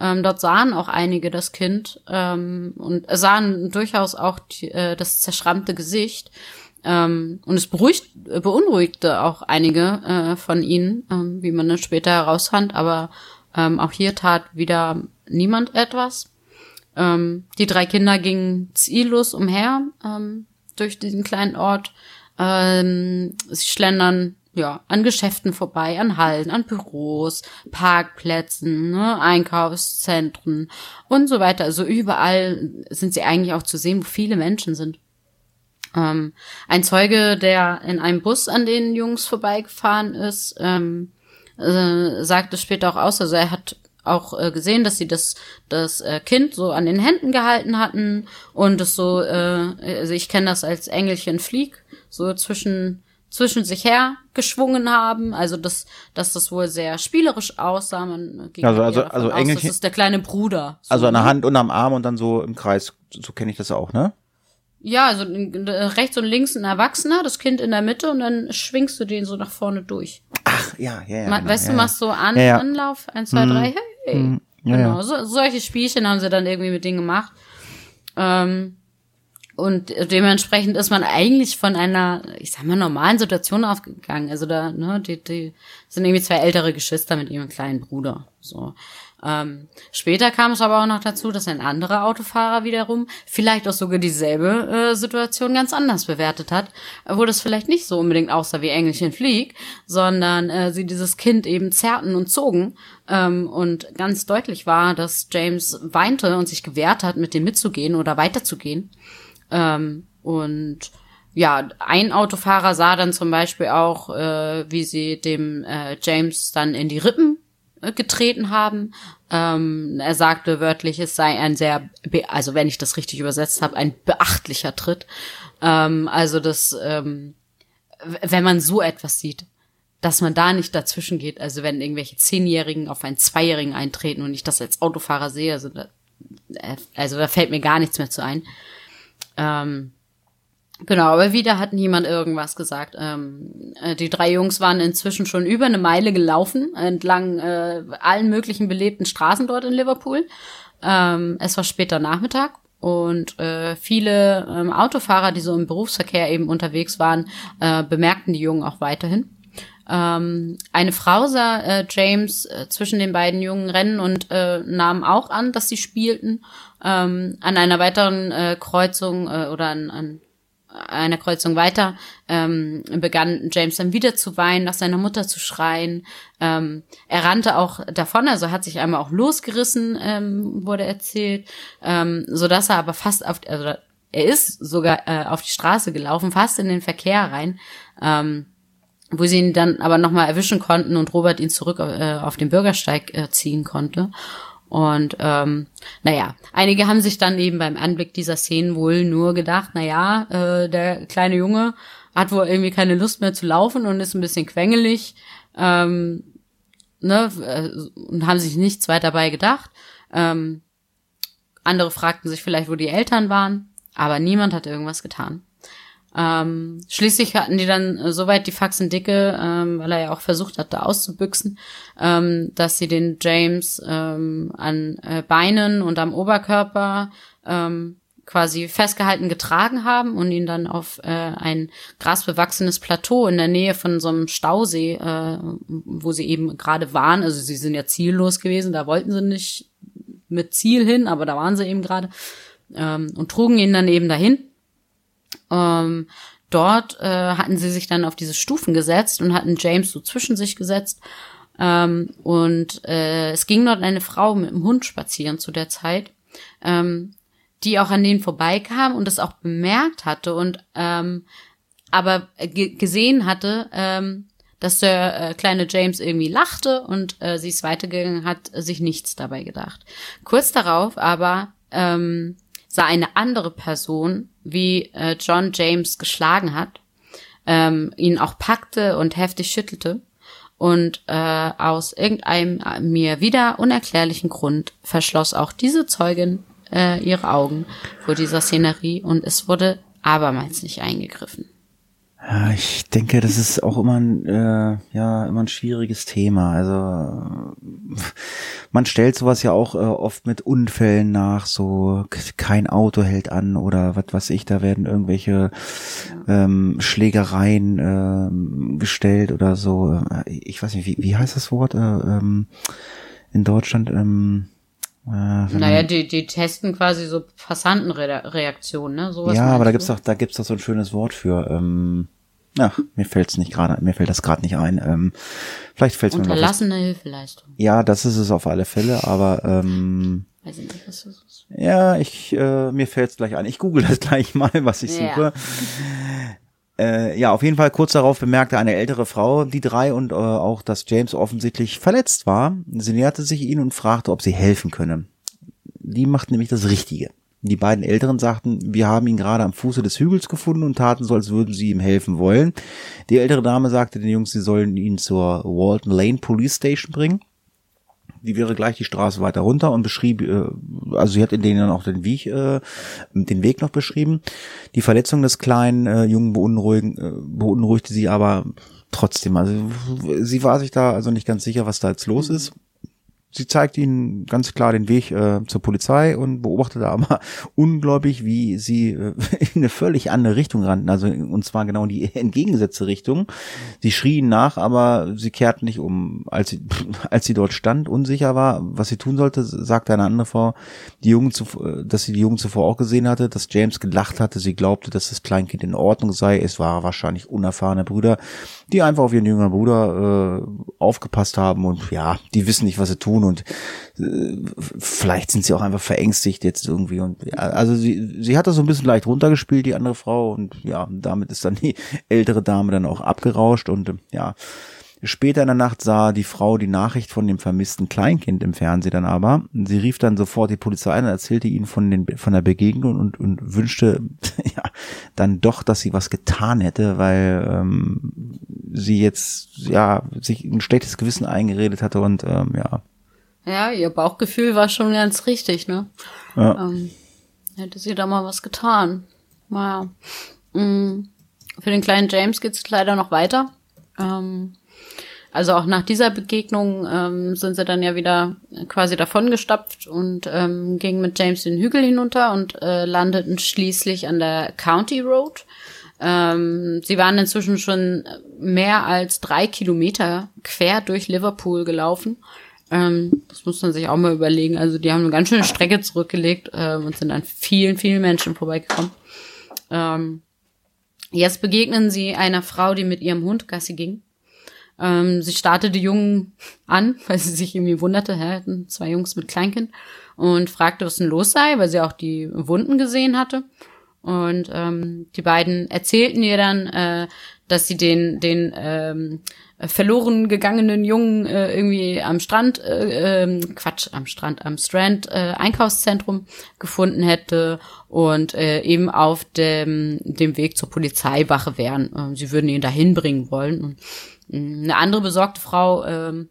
Ähm, dort sahen auch einige das Kind ähm, und sahen durchaus auch die, äh, das zerschrammte Gesicht. Ähm, und es beruhigt, beunruhigte auch einige äh, von ihnen, ähm, wie man dann später herausfand. Aber ähm, auch hier tat wieder niemand etwas. Ähm, die drei Kinder gingen ziellos umher ähm, durch diesen kleinen Ort. Ähm, sie schlendern ja an Geschäften vorbei, an Hallen, an Büros, Parkplätzen, ne, Einkaufszentren und so weiter. Also überall sind sie eigentlich auch zu sehen, wo viele Menschen sind. Ähm, ein Zeuge, der in einem Bus an den Jungs vorbeigefahren ist, ähm, äh, sagte später auch aus, also er hat auch äh, gesehen, dass sie das das äh, Kind so an den Händen gehalten hatten und es so, äh, also ich kenne das als Engelchen Flieg, so zwischen zwischen sich her geschwungen haben, also dass dass das wohl sehr spielerisch aussah. Man ging Also- also- also aus, Engelchen- das ist der kleine Bruder. So, Also an der? Hand und am Arm und dann so im Kreis. So kenne ich das auch, ne? Ja, also rechts und links ein Erwachsener, das Kind in der Mitte und dann schwingst du den so nach vorne durch. Ach, ja, ja, ja. Ma- genau, weißt ja, du, ja. machst so an, Ja, ja. Anlauf, eins, zwei, drei, hey. Mhm. Genau. So, solche Spielchen haben sie dann irgendwie mit denen gemacht. Ähm, und dementsprechend ist man eigentlich von einer, ich sag mal, normalen Situation ausgegangen. Also da, ne, die, die sind irgendwie zwei ältere Geschwister mit ihrem kleinen Bruder. So. Ähm, später kam es aber auch noch dazu, dass ein anderer Autofahrer wiederum vielleicht auch sogar dieselbe äh, Situation ganz anders bewertet hat, wo das vielleicht nicht so unbedingt aussah wie Engelchen Flieg, sondern äh, sie dieses Kind eben zerrten und zogen ähm, und ganz deutlich war, dass James weinte und sich gewehrt hat, mit dem mitzugehen oder weiterzugehen. Ähm, und ja, ein Autofahrer sah dann zum Beispiel auch, äh, wie sie dem äh, James dann in die Rippen getreten haben. Ähm, er sagte wörtlich, es sei ein sehr, also wenn ich das richtig übersetzt habe, ein beachtlicher Tritt. Ähm, also das, ähm, wenn man so etwas sieht, dass man da nicht dazwischen geht. Also wenn irgendwelche Zehnjährigen auf einen Zweijährigen eintreten und ich das als Autofahrer sehe, also da, äh, also da fällt mir gar nichts mehr zu ein. Ähm, genau, aber wieder hat niemand irgendwas gesagt. Ähm, äh, die drei Jungs waren inzwischen schon über eine Meile gelaufen, entlang äh, allen möglichen belebten Straßen dort in Liverpool. Ähm, es war später Nachmittag und äh, viele ähm, Autofahrer, die so im Berufsverkehr eben unterwegs waren, äh, bemerkten die Jungen auch weiterhin. Ähm, eine Frau sah äh, James äh, zwischen den beiden Jungen rennen und äh, nahm auch an, dass sie spielten. Ähm, an einer weiteren äh, Kreuzung äh, oder an, an einer Kreuzung weiter ähm, begann James dann wieder zu weinen, nach seiner Mutter zu schreien. Ähm, er rannte auch davon, also hat sich einmal auch losgerissen, ähm, wurde erzählt, ähm, so dass er aber fast auf, also er ist sogar äh, auf die Straße gelaufen, fast in den Verkehr rein. Ähm, wo sie ihn dann aber nochmal erwischen konnten und Robert ihn zurück äh, auf den Bürgersteig äh, ziehen konnte. Und ähm, naja, einige haben sich dann eben beim Anblick dieser Szenen wohl nur gedacht, naja, äh, der kleine Junge hat wohl irgendwie keine Lust mehr zu laufen und ist ein bisschen quengelig, ähm, ne, äh, und haben sich nichts weiter dabei gedacht. Ähm, andere fragten sich vielleicht, wo die Eltern waren, aber niemand hat irgendwas getan. Ähm, schließlich hatten die dann äh, soweit die Faxen dicke, ähm, weil er ja auch versucht hat, da auszubüchsen, ähm, dass sie den James ähm, an äh, Beinen und am Oberkörper ähm, quasi festgehalten getragen haben und ihn dann auf äh, ein grasbewachsenes Plateau in der Nähe von so einem Stausee, äh, wo sie eben gerade waren, also sie sind ja ziellos gewesen, da wollten sie nicht mit Ziel hin, aber da waren sie eben gerade ähm, und trugen ihn dann eben dahin ähm, dort äh, hatten sie sich dann auf diese Stufen gesetzt und hatten James so zwischen sich gesetzt. Ähm, und äh, es ging dort eine Frau mit einem Hund spazieren zu der Zeit, ähm, die auch an denen vorbeikam und es auch bemerkt hatte und ähm, aber gesehen hatte, ähm, dass der äh, kleine James irgendwie lachte und äh, sie ist weitergegangen hat, sich nichts dabei gedacht. Kurz darauf aber ähm, sah eine andere Person, wie äh, John James geschlagen hat, ähm, ihn auch packte und heftig schüttelte. Und äh, aus irgendeinem äh, mir wieder unerklärlichen Grund verschloss auch diese Zeugin äh, ihre Augen vor dieser Szenerie und es wurde abermals nicht eingegriffen. Ja, ich denke, das ist auch immer ein, äh, ja, immer ein schwieriges Thema. Also man stellt sowas ja auch äh, oft mit Unfällen nach, so kein Auto hält an oder was weiß ich, da werden irgendwelche ähm, Schlägereien ähm, gestellt oder so. Ich weiß nicht, wie, wie heißt das Wort äh, ähm, in Deutschland? Ähm, äh, naja, die, die testen quasi so Passantenreaktionen, ne? Sowas ja, aber da gibt's doch, da gibt's doch so ein schönes Wort für. Ähm, Ach, mir fällt's nicht gerade, mir fällt das gerade nicht ein. Ähm, vielleicht fällt's mir noch Unterlassene Hilfeleistung. Ja, das ist es auf alle Fälle, aber ähm, Weiß ich nicht, was das ist. Ja, ich äh, mir fällt's gleich ein. Ich google das gleich mal, was ich ja. suche. Äh, ja, auf jeden Fall kurz darauf bemerkte eine ältere Frau die drei und äh, auch, dass James offensichtlich verletzt war. Sie näherte sich ihnen und fragte, ob sie helfen könne. Die macht nämlich das Richtige. Die beiden Älteren sagten, wir haben ihn gerade am Fuße des Hügels gefunden und taten so, als würden sie ihm helfen wollen. Die ältere Dame sagte den Jungs, sie sollen ihn zur Walton Lane Police Station bringen. Die wäre gleich die Straße weiter runter und beschrieb, äh, also sie hat in denen dann auch den Weg, äh, den Weg noch beschrieben. Die Verletzung des kleinen äh, Jungen beunruhigen, äh, beunruhigte sie aber trotzdem. Also sie war sich da also nicht ganz sicher, was da jetzt los ist sie zeigt ihnen ganz klar den Weg äh, zur Polizei und beobachtet aber ungläubig, wie sie äh, in eine völlig andere Richtung rannten, also und zwar genau in die entgegengesetzte Richtung. Sie schrien nach, aber sie kehrten nicht um. Als sie, als sie dort stand, unsicher war, was sie tun sollte, sagte eine andere Frau, die Jungen zu, dass sie die Jungen zuvor auch gesehen hatte, dass James gelacht hatte. Sie glaubte, dass das Kleinkind in Ordnung sei. Es war wahrscheinlich unerfahrene Brüder, die einfach auf ihren jüngeren Bruder äh, aufgepasst haben und ja, die wissen nicht, was sie tun und äh, vielleicht sind sie auch einfach verängstigt jetzt irgendwie und ja, also sie sie hat das so ein bisschen leicht runtergespielt, die andere Frau und ja, damit ist dann die ältere Dame dann auch abgerauscht und ja, Später in der Nacht sah die Frau die Nachricht von dem vermissten Kleinkind im Fernsehen dann aber. Sie rief dann sofort die Polizei ein und erzählte ihnen von, den, von der Begegnung und, und wünschte ja, dann doch, dass sie was getan hätte, weil ähm, sie jetzt ja sich ein schlechtes Gewissen eingeredet hatte und ähm, ja. Ja, ihr Bauchgefühl war schon ganz richtig, ne? Ja. Ähm, hätte sie da mal was getan. Naja. Mhm. Für den kleinen James geht's leider noch weiter. Ähm, also auch nach dieser Begegnung ähm, sind sie dann ja wieder quasi davongestapft und ähm, gingen mit James den Hügel hinunter und äh, landeten schließlich an der County Road. Ähm, sie waren inzwischen schon mehr als drei Kilometer quer durch Liverpool gelaufen. Ähm, das muss man sich auch mal überlegen. Also die haben eine ganz schöne Strecke zurückgelegt äh, und sind an vielen, vielen Menschen vorbeigekommen. Ähm, jetzt begegnen sie einer Frau, die mit ihrem Hund Gassi ging. Ähm, sie startete die Jungen an, weil sie sich irgendwie wunderte, hä, zwei Jungs mit Kleinkind und fragte, was denn los sei, weil sie auch die Wunden gesehen hatte. Und ähm, die beiden erzählten ihr dann, äh, dass sie den den ähm, verloren gegangenen Jungen äh, irgendwie am Strand, äh, äh, Quatsch, am Strand, am Strand äh, Einkaufszentrum gefunden hätte und äh, eben auf dem dem Weg zur Polizeiwache wären. Äh, sie würden ihn dahin bringen wollen. Und eine andere besorgte Frau ähm,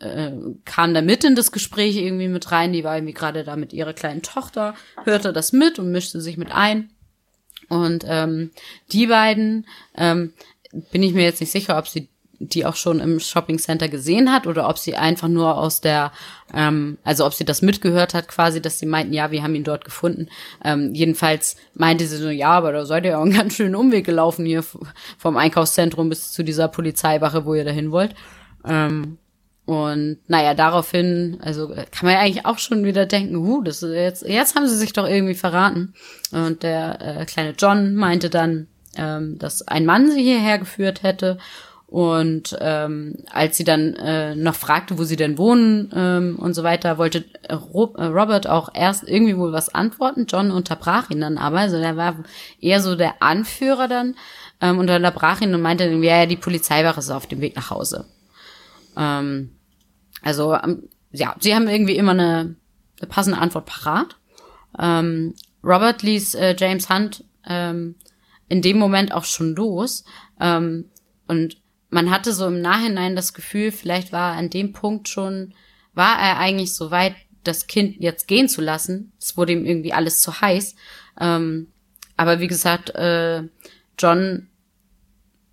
äh, kam da mit in das Gespräch irgendwie mit rein. Die war irgendwie gerade da mit ihrer kleinen Tochter, hörte das mit und mischte sich mit ein. Und ähm, die beiden ähm, bin ich mir jetzt nicht sicher, ob sie die auch schon im Shopping Center gesehen hat oder ob sie einfach nur aus der, ähm, also ob sie das mitgehört hat quasi, dass sie meinten, ja, wir haben ihn dort gefunden. Ähm, jedenfalls meinte sie so, ja, aber da seid ihr ja einen ganz schönen Umweg gelaufen hier vom Einkaufszentrum bis zu dieser Polizeiwache, wo ihr dahin wollt. Ähm, und naja, daraufhin, also kann man ja eigentlich auch schon wieder denken, huh, das ist jetzt, jetzt haben sie sich doch irgendwie verraten. Und der äh, kleine John meinte dann, ähm, dass ein Mann sie hierher geführt hätte. Und ähm, als sie dann äh, noch fragte, wo sie denn wohnen ähm, und so weiter, wollte Robert auch erst irgendwie wohl was antworten. John unterbrach ihn dann aber, also er war eher so der Anführer dann ähm, und unterbrach ihn und meinte, ja, die Polizeiwache ist auf dem Weg nach Hause. Ähm, also, ähm, ja, sie haben irgendwie immer eine, eine passende Antwort parat. Ähm, Robert ließ äh, James Hunt ähm, in dem Moment auch schon los. Ähm, und man hatte so im Nachhinein das Gefühl, vielleicht war er an dem Punkt schon, war er eigentlich so weit, das Kind jetzt gehen zu lassen. Es wurde ihm irgendwie alles zu heiß. Ähm, aber wie gesagt, äh, John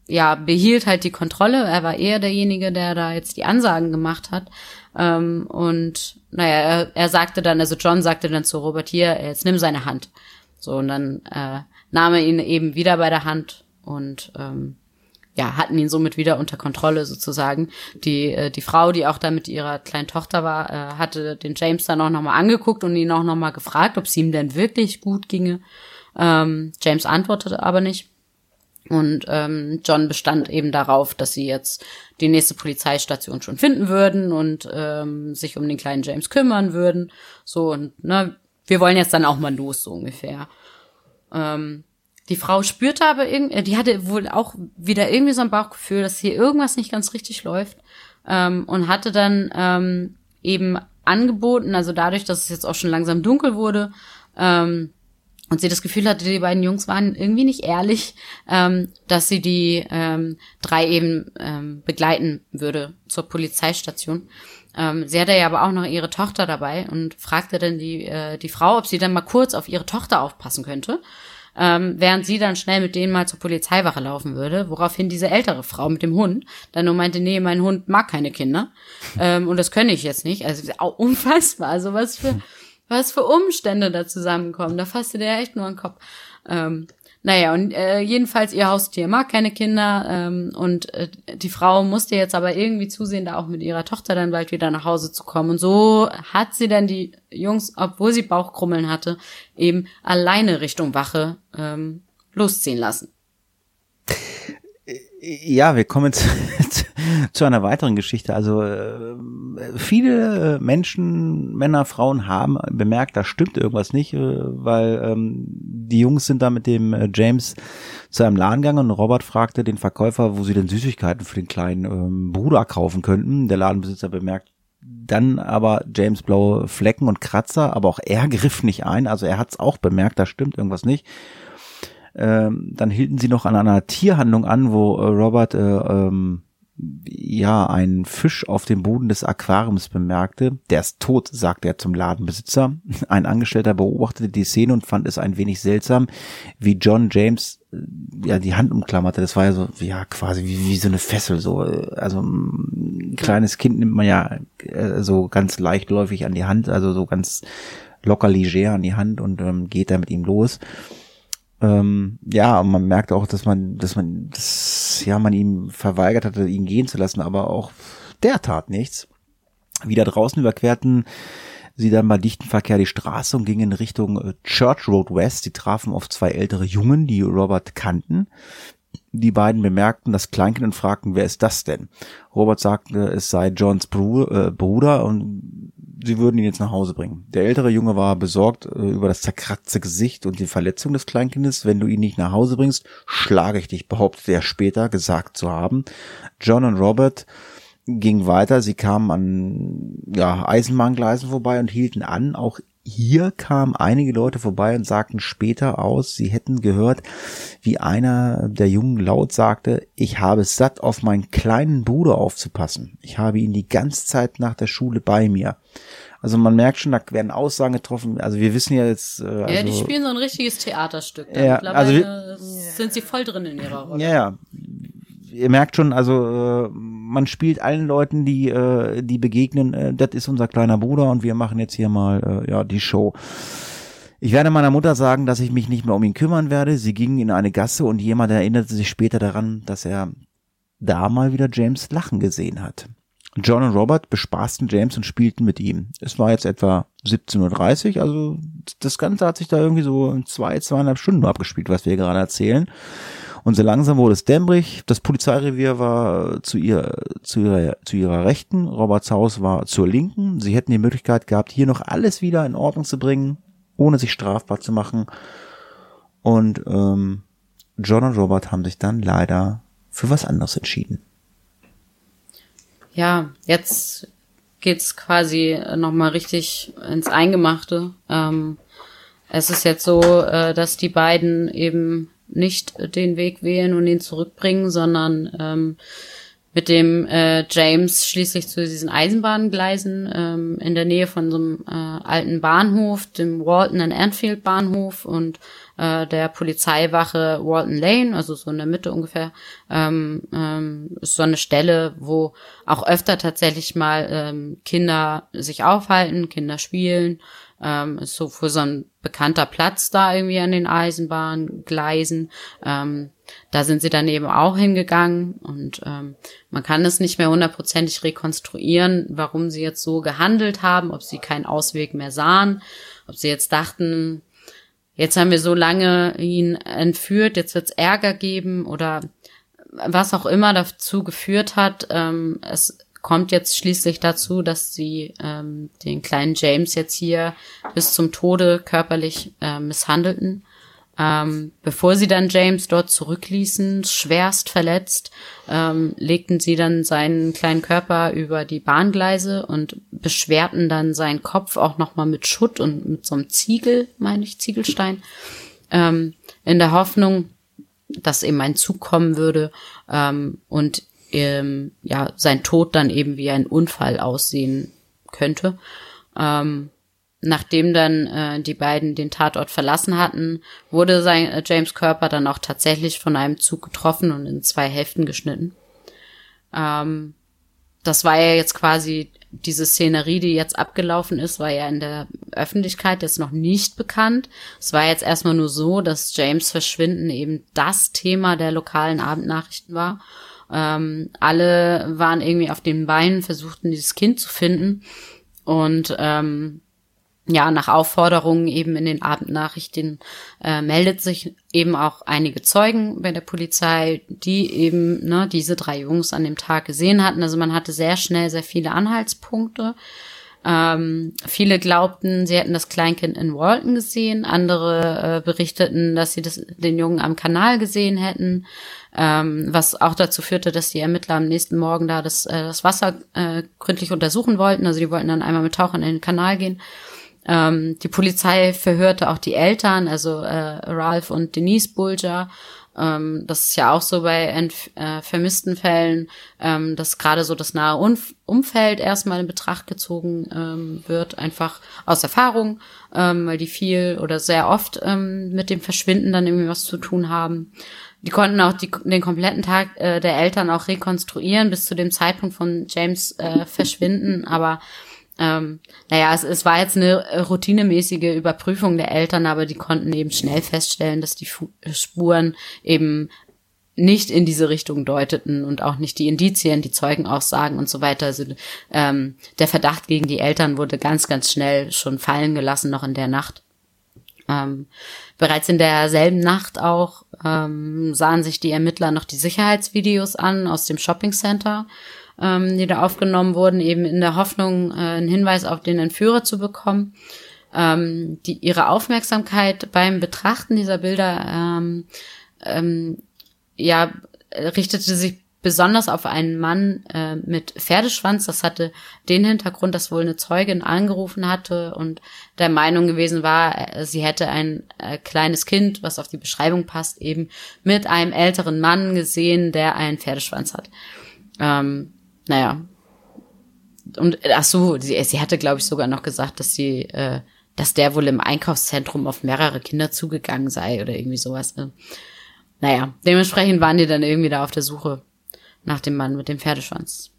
ja, behielt halt die Kontrolle. Er war eher derjenige, der da jetzt die Ansagen gemacht hat. Ähm, und naja, er, er sagte dann, also John sagte dann zu Robert hier, jetzt nimm seine Hand. So, und dann äh, nahm er ihn eben wieder bei der Hand und ähm, ja, hatten ihn somit wieder unter Kontrolle sozusagen. Die, äh, die Frau, die auch da mit ihrer kleinen Tochter war, äh, hatte den James dann auch nochmal angeguckt und ihn auch nochmal gefragt, ob es ihm denn wirklich gut ginge. Ähm, James antwortete aber nicht. Und ähm, John bestand eben darauf, dass sie jetzt die nächste Polizeistation schon finden würden und ähm, sich um den kleinen James kümmern würden. So, und ne, wir wollen jetzt dann auch mal los, so ungefähr. Ähm, die Frau spürte aber irgendwie, äh, die hatte wohl auch wieder irgendwie so ein Bauchgefühl, dass hier irgendwas nicht ganz richtig läuft. Ähm, und hatte dann ähm, eben angeboten, also dadurch, dass es jetzt auch schon langsam dunkel wurde, ähm, und sie das Gefühl hatte, die beiden Jungs waren irgendwie nicht ehrlich, ähm, dass sie die ähm, drei eben ähm, begleiten würde zur Polizeistation. Ähm, sie hatte ja aber auch noch ihre Tochter dabei und fragte dann die, äh, die Frau, ob sie dann mal kurz auf ihre Tochter aufpassen könnte, ähm, während sie dann schnell mit denen mal zur Polizeiwache laufen würde, woraufhin diese ältere Frau mit dem Hund dann nur meinte, nee, mein Hund mag keine Kinder ähm, und das könne ich jetzt nicht. Also auch unfassbar, also was für was für Umstände da zusammenkommen. Da fasste der echt nur einen Kopf. Ähm, naja, und äh, jedenfalls ihr Haustier mag keine Kinder ähm, und äh, die Frau musste jetzt aber irgendwie zusehen, da auch mit ihrer Tochter dann bald wieder nach Hause zu kommen. Und so hat sie dann die Jungs, obwohl sie Bauchkrummeln hatte, eben alleine Richtung Wache ähm, losziehen lassen. Ja, wir kommen zu, zu einer weiteren Geschichte. Also äh, viele Menschen, Männer, Frauen haben bemerkt, da stimmt irgendwas nicht, äh, weil ähm, die Jungs sind da mit dem äh, James zu einem Laden gegangen und Robert fragte den Verkäufer, wo sie denn Süßigkeiten für den kleinen ähm, Bruder kaufen könnten. Der Ladenbesitzer bemerkt dann aber James blaue Flecken und Kratzer, aber auch er griff nicht ein. Also er hat es auch bemerkt, da stimmt irgendwas nicht. Ähm, dann hielten sie noch an einer Tierhandlung an, wo äh, Robert äh, ähm, ja einen Fisch auf dem Boden des Aquariums bemerkte. Der ist tot, sagte er zum Ladenbesitzer. Ein Angestellter beobachtete die Szene und fand es ein wenig seltsam, wie John James äh, ja die Hand umklammerte. Das war ja so ja quasi wie, wie so eine Fessel so. Also ein kleines Kind nimmt man ja äh, so ganz leichtläufig an die Hand, also so ganz locker leger an die Hand und ähm, geht da mit ihm los ähm, ja, und man merkt auch, dass man, dass man, ja, man ihm verweigert hatte, ihn gehen zu lassen, aber auch der tat nichts. Wieder draußen überquerten sie dann bei dichten Verkehr die Straße und gingen in Richtung äh, Church Road West. Sie trafen auf zwei ältere Jungen, die Robert kannten. Die beiden bemerkten das Kleinkind und fragten, wer ist das denn? Robert sagte, es sei Johns äh, Bruder und sie würden ihn jetzt nach Hause bringen. Der ältere Junge war besorgt äh, über das zerkratzte Gesicht und die Verletzung des Kleinkindes. Wenn du ihn nicht nach Hause bringst, schlage ich dich, behauptete er später gesagt zu haben. John und Robert gingen weiter. Sie kamen an ja, Eisenbahngleisen vorbei und hielten an. Auch hier kamen einige Leute vorbei und sagten später aus, sie hätten gehört, wie einer der Jungen laut sagte, ich habe es satt, auf meinen kleinen Bruder aufzupassen. Ich habe ihn die ganze Zeit nach der Schule bei mir. Also man merkt schon, da werden Aussagen getroffen. Also wir wissen ja jetzt. Äh, also, ja, die spielen so ein richtiges Theaterstück. Ja, also wir, sind sie voll drin in ihrer Rolle. Ja, ja. Ihr merkt schon, also äh, man spielt allen Leuten, die äh, die begegnen, äh, das ist unser kleiner Bruder und wir machen jetzt hier mal äh, ja die Show. Ich werde meiner Mutter sagen, dass ich mich nicht mehr um ihn kümmern werde. Sie ging in eine Gasse und jemand erinnerte sich später daran, dass er da mal wieder James lachen gesehen hat. John und Robert bespaßten James und spielten mit ihm. Es war jetzt etwa 17.30 Uhr, also das Ganze hat sich da irgendwie so in zwei, zweieinhalb Stunden abgespielt, was wir gerade erzählen. Und so langsam wurde es dämmerig. Das Polizeirevier war zu, ihr, zu, ihrer, zu ihrer Rechten. Roberts Haus war zur Linken. Sie hätten die Möglichkeit gehabt, hier noch alles wieder in Ordnung zu bringen, ohne sich strafbar zu machen. Und ähm, John und Robert haben sich dann leider für was anderes entschieden ja, jetzt geht's quasi nochmal richtig ins Eingemachte. Ähm, es ist jetzt so, äh, dass die beiden eben nicht den Weg wählen und ihn zurückbringen, sondern ähm, mit dem äh, James schließlich zu diesen Eisenbahngleisen ähm, in der Nähe von so einem äh, alten Bahnhof, dem Walton and Anfield Bahnhof und äh, der Polizeiwache Walton Lane, also so in der Mitte ungefähr, ähm, ähm, ist so eine Stelle, wo auch öfter tatsächlich mal ähm, Kinder sich aufhalten, Kinder spielen. Ähm, ist so für so ein bekannter Platz da irgendwie an den Eisenbahngleisen. Ähm, da sind sie dann eben auch hingegangen und ähm, man kann es nicht mehr hundertprozentig rekonstruieren, warum sie jetzt so gehandelt haben, ob sie keinen Ausweg mehr sahen, ob sie jetzt dachten, jetzt haben wir so lange ihn entführt, jetzt wird es Ärger geben oder was auch immer dazu geführt hat. Ähm, es kommt jetzt schließlich dazu, dass sie ähm, den kleinen James jetzt hier bis zum Tode körperlich äh, misshandelten. Ähm, bevor sie dann James dort zurückließen, schwerst verletzt, ähm, legten sie dann seinen kleinen Körper über die Bahngleise und beschwerten dann seinen Kopf auch nochmal mit Schutt und mit so einem Ziegel, meine ich, Ziegelstein, ähm, in der Hoffnung, dass eben ein Zug kommen würde ähm, und ähm, ja sein Tod dann eben wie ein Unfall aussehen könnte. Ähm, nachdem dann äh, die beiden den Tatort verlassen hatten, wurde sein äh, James Körper dann auch tatsächlich von einem Zug getroffen und in zwei Hälften geschnitten. Ähm, das war ja jetzt quasi diese Szenerie, die jetzt abgelaufen ist, war ja in der Öffentlichkeit jetzt noch nicht bekannt. Es war jetzt erstmal nur so, dass James Verschwinden eben das Thema der lokalen Abendnachrichten war. Ähm, alle waren irgendwie auf den Beinen, versuchten dieses Kind zu finden. Und ähm, ja, nach Aufforderungen eben in den Abendnachrichten äh, meldet sich eben auch einige Zeugen bei der Polizei, die eben ne, diese drei Jungs an dem Tag gesehen hatten. Also man hatte sehr schnell sehr viele Anhaltspunkte. Ähm, viele glaubten, sie hätten das Kleinkind in Walton gesehen. Andere äh, berichteten, dass sie das, den Jungen am Kanal gesehen hätten, ähm, was auch dazu führte, dass die Ermittler am nächsten Morgen da das, äh, das Wasser äh, gründlich untersuchen wollten. Also die wollten dann einmal mit Tauchern in den Kanal gehen. Ähm, die Polizei verhörte auch die Eltern, also äh, Ralph und Denise Bulger. Ähm, das ist ja auch so bei Entf äh, vermissten Fällen, ähm, dass gerade so das nahe Umf Umfeld erstmal in Betracht gezogen ähm, wird, einfach aus Erfahrung, ähm, weil die viel oder sehr oft ähm, mit dem Verschwinden dann irgendwie was zu tun haben. Die konnten auch die, den kompletten Tag äh, der Eltern auch rekonstruieren bis zu dem Zeitpunkt von James äh, Verschwinden, aber ähm, naja, es, es war jetzt eine äh, routinemäßige Überprüfung der Eltern, aber die konnten eben schnell feststellen, dass die Spuren eben nicht in diese Richtung deuteten und auch nicht die Indizien, die Zeugenaussagen und so weiter. Also ähm, der Verdacht gegen die Eltern wurde ganz, ganz schnell schon fallen gelassen, noch in der Nacht. Ähm, bereits in derselben Nacht auch ähm, sahen sich die Ermittler noch die Sicherheitsvideos an aus dem Shopping Center ähm, die da aufgenommen wurden, eben in der Hoffnung, äh, einen Hinweis auf den Entführer zu bekommen. Ähm, die, ihre Aufmerksamkeit beim Betrachten dieser Bilder ähm, ähm, ja, richtete sich besonders auf einen Mann äh, mit Pferdeschwanz. Das hatte den Hintergrund, dass wohl eine Zeugin angerufen hatte und der Meinung gewesen war, äh, sie hätte ein äh, kleines Kind, was auf die Beschreibung passt, eben mit einem älteren Mann gesehen, der einen Pferdeschwanz hat. Ähm, naja. Und ach so, sie, sie hatte, glaube ich, sogar noch gesagt, dass sie, äh, dass der wohl im Einkaufszentrum auf mehrere Kinder zugegangen sei oder irgendwie sowas. Ne? Naja, dementsprechend waren die dann irgendwie da auf der Suche nach dem Mann mit dem Pferdeschwanz.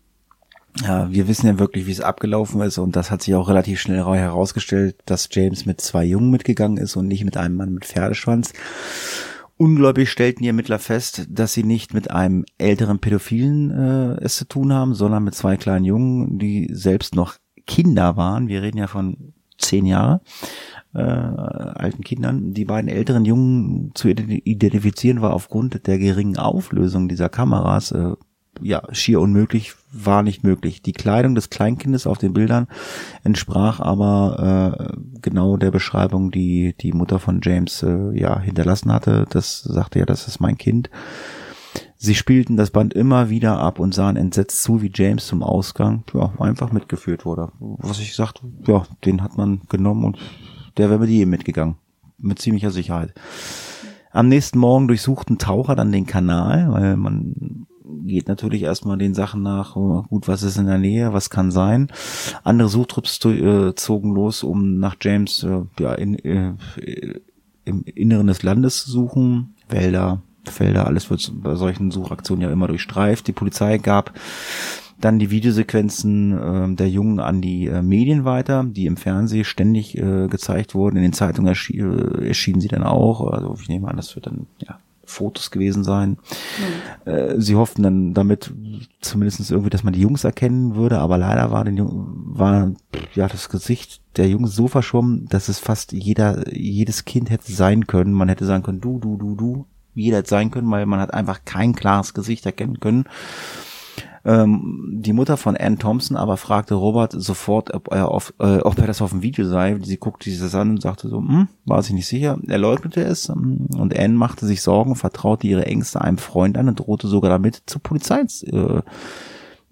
Ja, wir wissen ja wirklich, wie es abgelaufen ist und das hat sich auch relativ schnell herausgestellt, dass James mit zwei Jungen mitgegangen ist und nicht mit einem Mann mit Pferdeschwanz. Ungläubig stellten die Ermittler fest, dass sie nicht mit einem älteren Pädophilen äh, es zu tun haben, sondern mit zwei kleinen Jungen, die selbst noch Kinder waren. Wir reden ja von zehn Jahre äh, alten Kindern. Die beiden älteren Jungen zu identifizieren war aufgrund der geringen Auflösung dieser Kameras äh, ja, schier unmöglich, war nicht möglich. Die Kleidung des Kleinkindes auf den Bildern entsprach aber äh, genau der Beschreibung, die die Mutter von James äh, ja hinterlassen hatte. Das sagte ja, das ist mein Kind. Sie spielten das Band immer wieder ab und sahen entsetzt zu, wie James zum Ausgang ja, einfach mitgeführt wurde. Was ich sagte, ja, den hat man genommen und der wäre mit jedem mitgegangen. Mit ziemlicher Sicherheit. Am nächsten Morgen durchsuchten Taucher dann den Kanal, weil man geht natürlich erstmal den Sachen nach, oh, gut, was ist in der Nähe, was kann sein. Andere Suchtrupps äh, zogen los, um nach James äh, ja, in, äh, im Inneren des Landes zu suchen. Wälder, Felder, alles wird bei solchen Suchaktionen ja immer durchstreift. Die Polizei gab dann die Videosequenzen äh, der Jungen an die äh, Medien weiter, die im Fernsehen ständig äh, gezeigt wurden. In den Zeitungen erschi äh, erschienen sie dann auch. Also ich nehme an, das wird dann ja Fotos gewesen sein. Mhm. Äh, sie hofften dann damit zumindest irgendwie, dass man die Jungs erkennen würde, aber leider war, den war ja das Gesicht der Jungs so verschwommen, dass es fast jeder, jedes Kind hätte sein können. Man hätte sagen können, du, du, du, du. Jeder hätte sein können, weil man hat einfach kein klares Gesicht erkennen können. Ähm, die Mutter von Ann Thompson aber fragte Robert sofort, ob er, auf, äh, ob er das auf dem Video sei. Sie guckte sich das an und sagte so, hm, war sich nicht sicher. Er leugnete es ähm, und Ann machte sich Sorgen, vertraute ihre Ängste einem Freund an und drohte sogar damit, zur Polizei, äh,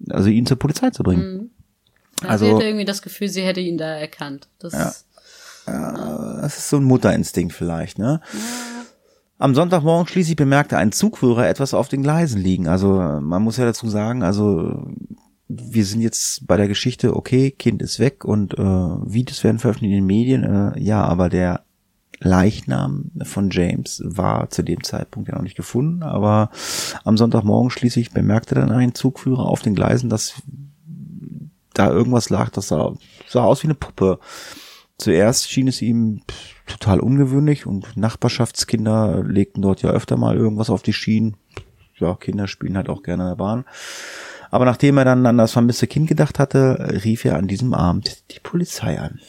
also ihn zur Polizei zu bringen. Mhm. Ja, also, sie hatte irgendwie das Gefühl, sie hätte ihn da erkannt. Das, ja, äh, das ist so ein Mutterinstinkt vielleicht, ne? Ja. Am Sonntagmorgen schließlich bemerkte ein Zugführer etwas auf den Gleisen liegen. Also man muss ja dazu sagen, also wir sind jetzt bei der Geschichte, okay, Kind ist weg und äh, Videos werden veröffentlicht in den Medien, äh, ja, aber der Leichnam von James war zu dem Zeitpunkt ja noch nicht gefunden, aber am Sonntagmorgen schließlich bemerkte dann ein Zugführer auf den Gleisen, dass da irgendwas lag, das sah, sah aus wie eine Puppe. Zuerst schien es ihm total ungewöhnlich und Nachbarschaftskinder legten dort ja öfter mal irgendwas auf die Schienen. Ja, Kinder spielen halt auch gerne in der Bahn. Aber nachdem er dann an das vermisste Kind gedacht hatte, rief er an diesem Abend die Polizei an.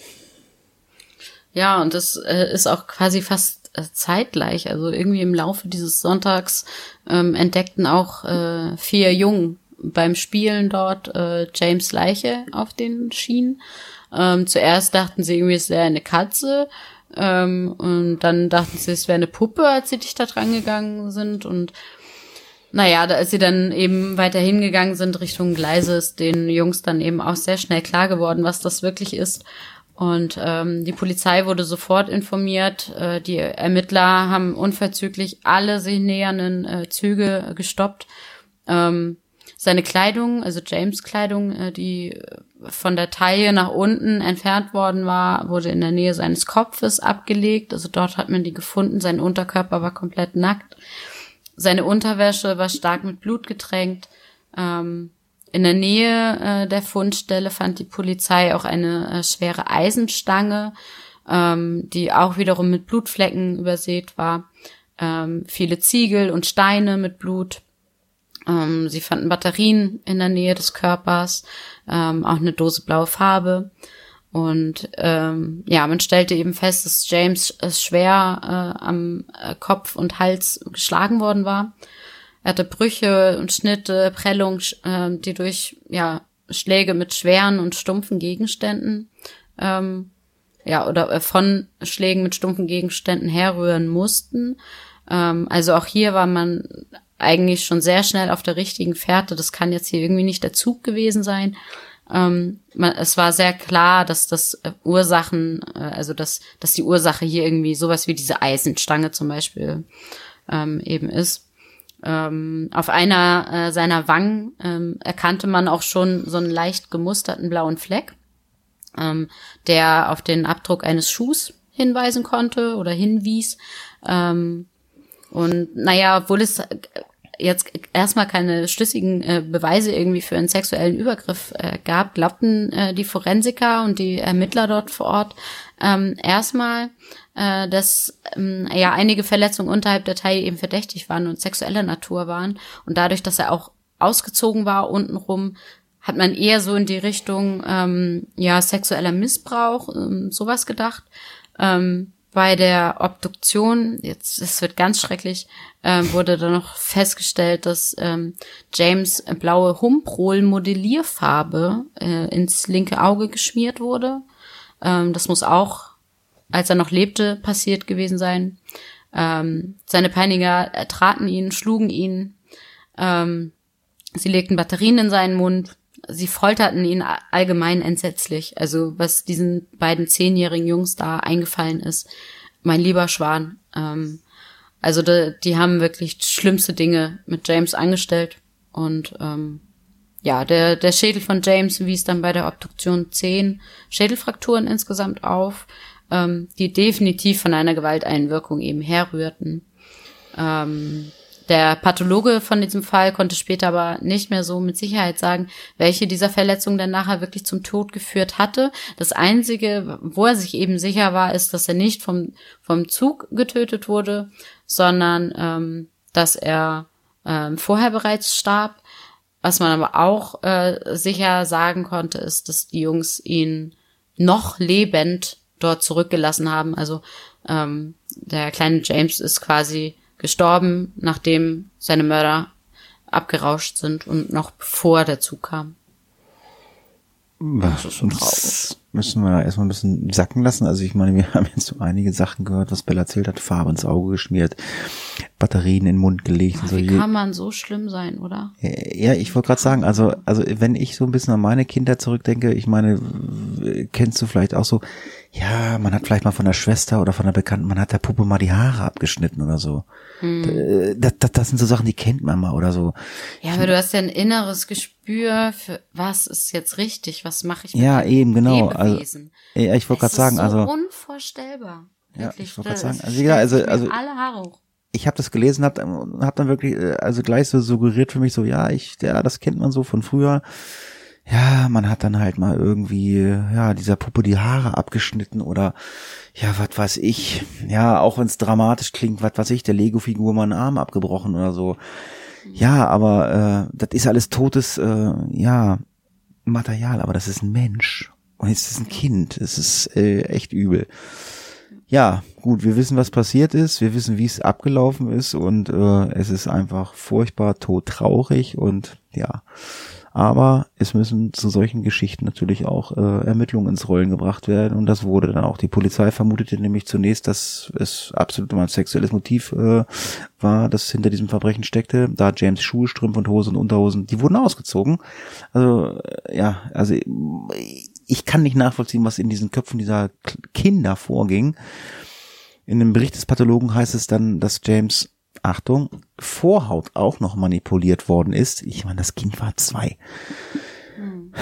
Ja, und das äh, ist auch quasi fast äh, zeitgleich. Also irgendwie im Laufe dieses Sonntags ähm, entdeckten auch äh, vier Jungen beim Spielen dort äh, James Leiche auf den Schienen. Ähm, zuerst dachten sie irgendwie, es wäre eine Katze. Ähm, und dann dachten sie, es wäre eine Puppe, als sie dich da dran gegangen sind. Und naja, als sie dann eben weiter hingegangen sind Richtung Gleise, ist den Jungs dann eben auch sehr schnell klar geworden, was das wirklich ist. Und ähm, die Polizei wurde sofort informiert. Äh, die Ermittler haben unverzüglich alle sich nähernden äh, Züge gestoppt. Ähm, seine Kleidung, also James Kleidung, äh, die von der Taille nach unten entfernt worden war, wurde in der Nähe seines Kopfes abgelegt. Also dort hat man die gefunden. Sein Unterkörper war komplett nackt. Seine Unterwäsche war stark mit Blut getränkt. Ähm, in der Nähe äh, der Fundstelle fand die Polizei auch eine äh, schwere Eisenstange, ähm, die auch wiederum mit Blutflecken übersät war. Ähm, viele Ziegel und Steine mit Blut. Ähm, sie fanden Batterien in der Nähe des Körpers, ähm, auch eine Dose blaue Farbe. Und ähm, ja, man stellte eben fest, dass James schwer äh, am äh, Kopf und Hals geschlagen worden war. Er hatte Brüche und Schnitte, Prellungen, äh, die durch ja Schläge mit schweren und stumpfen Gegenständen ähm, ja oder äh, von Schlägen mit stumpfen Gegenständen herrühren mussten. Ähm, also auch hier war man eigentlich schon sehr schnell auf der richtigen Fährte. Das kann jetzt hier irgendwie nicht der Zug gewesen sein. Ähm, man, es war sehr klar, dass das äh, Ursachen, äh, also dass, dass die Ursache hier irgendwie sowas wie diese Eisenstange zum Beispiel ähm, eben ist. Ähm, auf einer äh, seiner Wangen ähm, erkannte man auch schon so einen leicht gemusterten blauen Fleck, ähm, der auf den Abdruck eines Schuhs hinweisen konnte oder hinwies. Ähm, und naja, obwohl es jetzt erstmal keine schlüssigen äh, Beweise irgendwie für einen sexuellen Übergriff äh, gab, glaubten äh, die Forensiker und die Ermittler dort vor Ort ähm, erstmal, äh, dass ähm, ja einige Verletzungen unterhalb der Taille eben verdächtig waren und sexueller Natur waren. Und dadurch, dass er auch ausgezogen war untenrum, hat man eher so in die Richtung ähm, ja sexueller Missbrauch, ähm, sowas gedacht. Ähm, bei der Obduktion, jetzt es wird ganz schrecklich, äh, wurde dann noch festgestellt, dass ähm, James blaue Humprol-Modellierfarbe äh, ins linke Auge geschmiert wurde. Ähm, das muss auch, als er noch lebte, passiert gewesen sein. Ähm, seine Peiniger traten ihn, schlugen ihn. Ähm, sie legten Batterien in seinen Mund. Sie folterten ihn allgemein entsetzlich. Also was diesen beiden zehnjährigen Jungs da eingefallen ist. Mein lieber Schwan. Ähm, also die, die haben wirklich schlimmste Dinge mit James angestellt. Und ähm, ja, der, der Schädel von James wies dann bei der Obduktion zehn Schädelfrakturen insgesamt auf, ähm, die definitiv von einer Gewalteinwirkung eben herrührten. Ähm, der Pathologe von diesem Fall konnte später aber nicht mehr so mit Sicherheit sagen, welche dieser Verletzungen dann nachher wirklich zum Tod geführt hatte. Das Einzige, wo er sich eben sicher war, ist, dass er nicht vom, vom Zug getötet wurde, sondern ähm, dass er ähm, vorher bereits starb. Was man aber auch äh, sicher sagen konnte, ist, dass die Jungs ihn noch lebend dort zurückgelassen haben. Also ähm, der kleine James ist quasi gestorben, nachdem seine Mörder abgerauscht sind und noch bevor der Zug kam. Das ist schon traurig. Müssen wir erstmal ein bisschen sacken lassen. Also ich meine, wir haben jetzt so einige Sachen gehört, was Bella erzählt hat. Farbe ins Auge geschmiert, Batterien in den Mund gelegt. Ach, wie kann man so schlimm sein, oder? Ja, ich wollte gerade sagen, also, also wenn ich so ein bisschen an meine Kindheit zurückdenke, ich meine, kennst du vielleicht auch so, ja, man hat vielleicht mal von der Schwester oder von der Bekannten, man hat der Puppe mal die Haare abgeschnitten oder so. Hm. Das, das, das sind so Sachen, die kennt man mal oder so. Ja, aber du hast ja ein inneres Gespür für, was ist jetzt richtig, was mache ich mit Ja, eben, genau. Also, ja, ich wollte gerade sagen, so also. unvorstellbar. Ja, Wirklich, ich wollte gerade sagen, also, ja, also, also. Alle Haare hoch ich habe das gelesen, hab, hab dann wirklich, äh, also gleich so suggeriert für mich so, ja, ich, ja, das kennt man so von früher ja, man hat dann halt mal irgendwie, ja, dieser Puppe die Haare abgeschnitten oder, ja, was weiß ich, ja, auch wenn es dramatisch klingt, was weiß ich, der Lego-Figur mal einen Arm abgebrochen oder so. Ja, aber äh, das ist alles totes, äh, ja, Material, aber das ist ein Mensch. Und jetzt ist es ein Kind. Es ist äh, echt übel. Ja, gut, wir wissen, was passiert ist, wir wissen, wie es abgelaufen ist und äh, es ist einfach furchtbar todtraurig und ja, aber es müssen zu solchen Geschichten natürlich auch äh, Ermittlungen ins Rollen gebracht werden und das wurde dann auch. Die Polizei vermutete nämlich zunächst, dass es absolut ein sexuelles Motiv äh, war, das hinter diesem Verbrechen steckte. Da James Schuhe, Strümpfe und Hosen und Unterhosen, die wurden ausgezogen. Also äh, ja, also ich kann nicht nachvollziehen, was in diesen Köpfen dieser Kinder vorging. In dem Bericht des Pathologen heißt es dann, dass James Achtung, Vorhaut auch noch manipuliert worden ist. Ich meine, das Kind war zwei. Hm.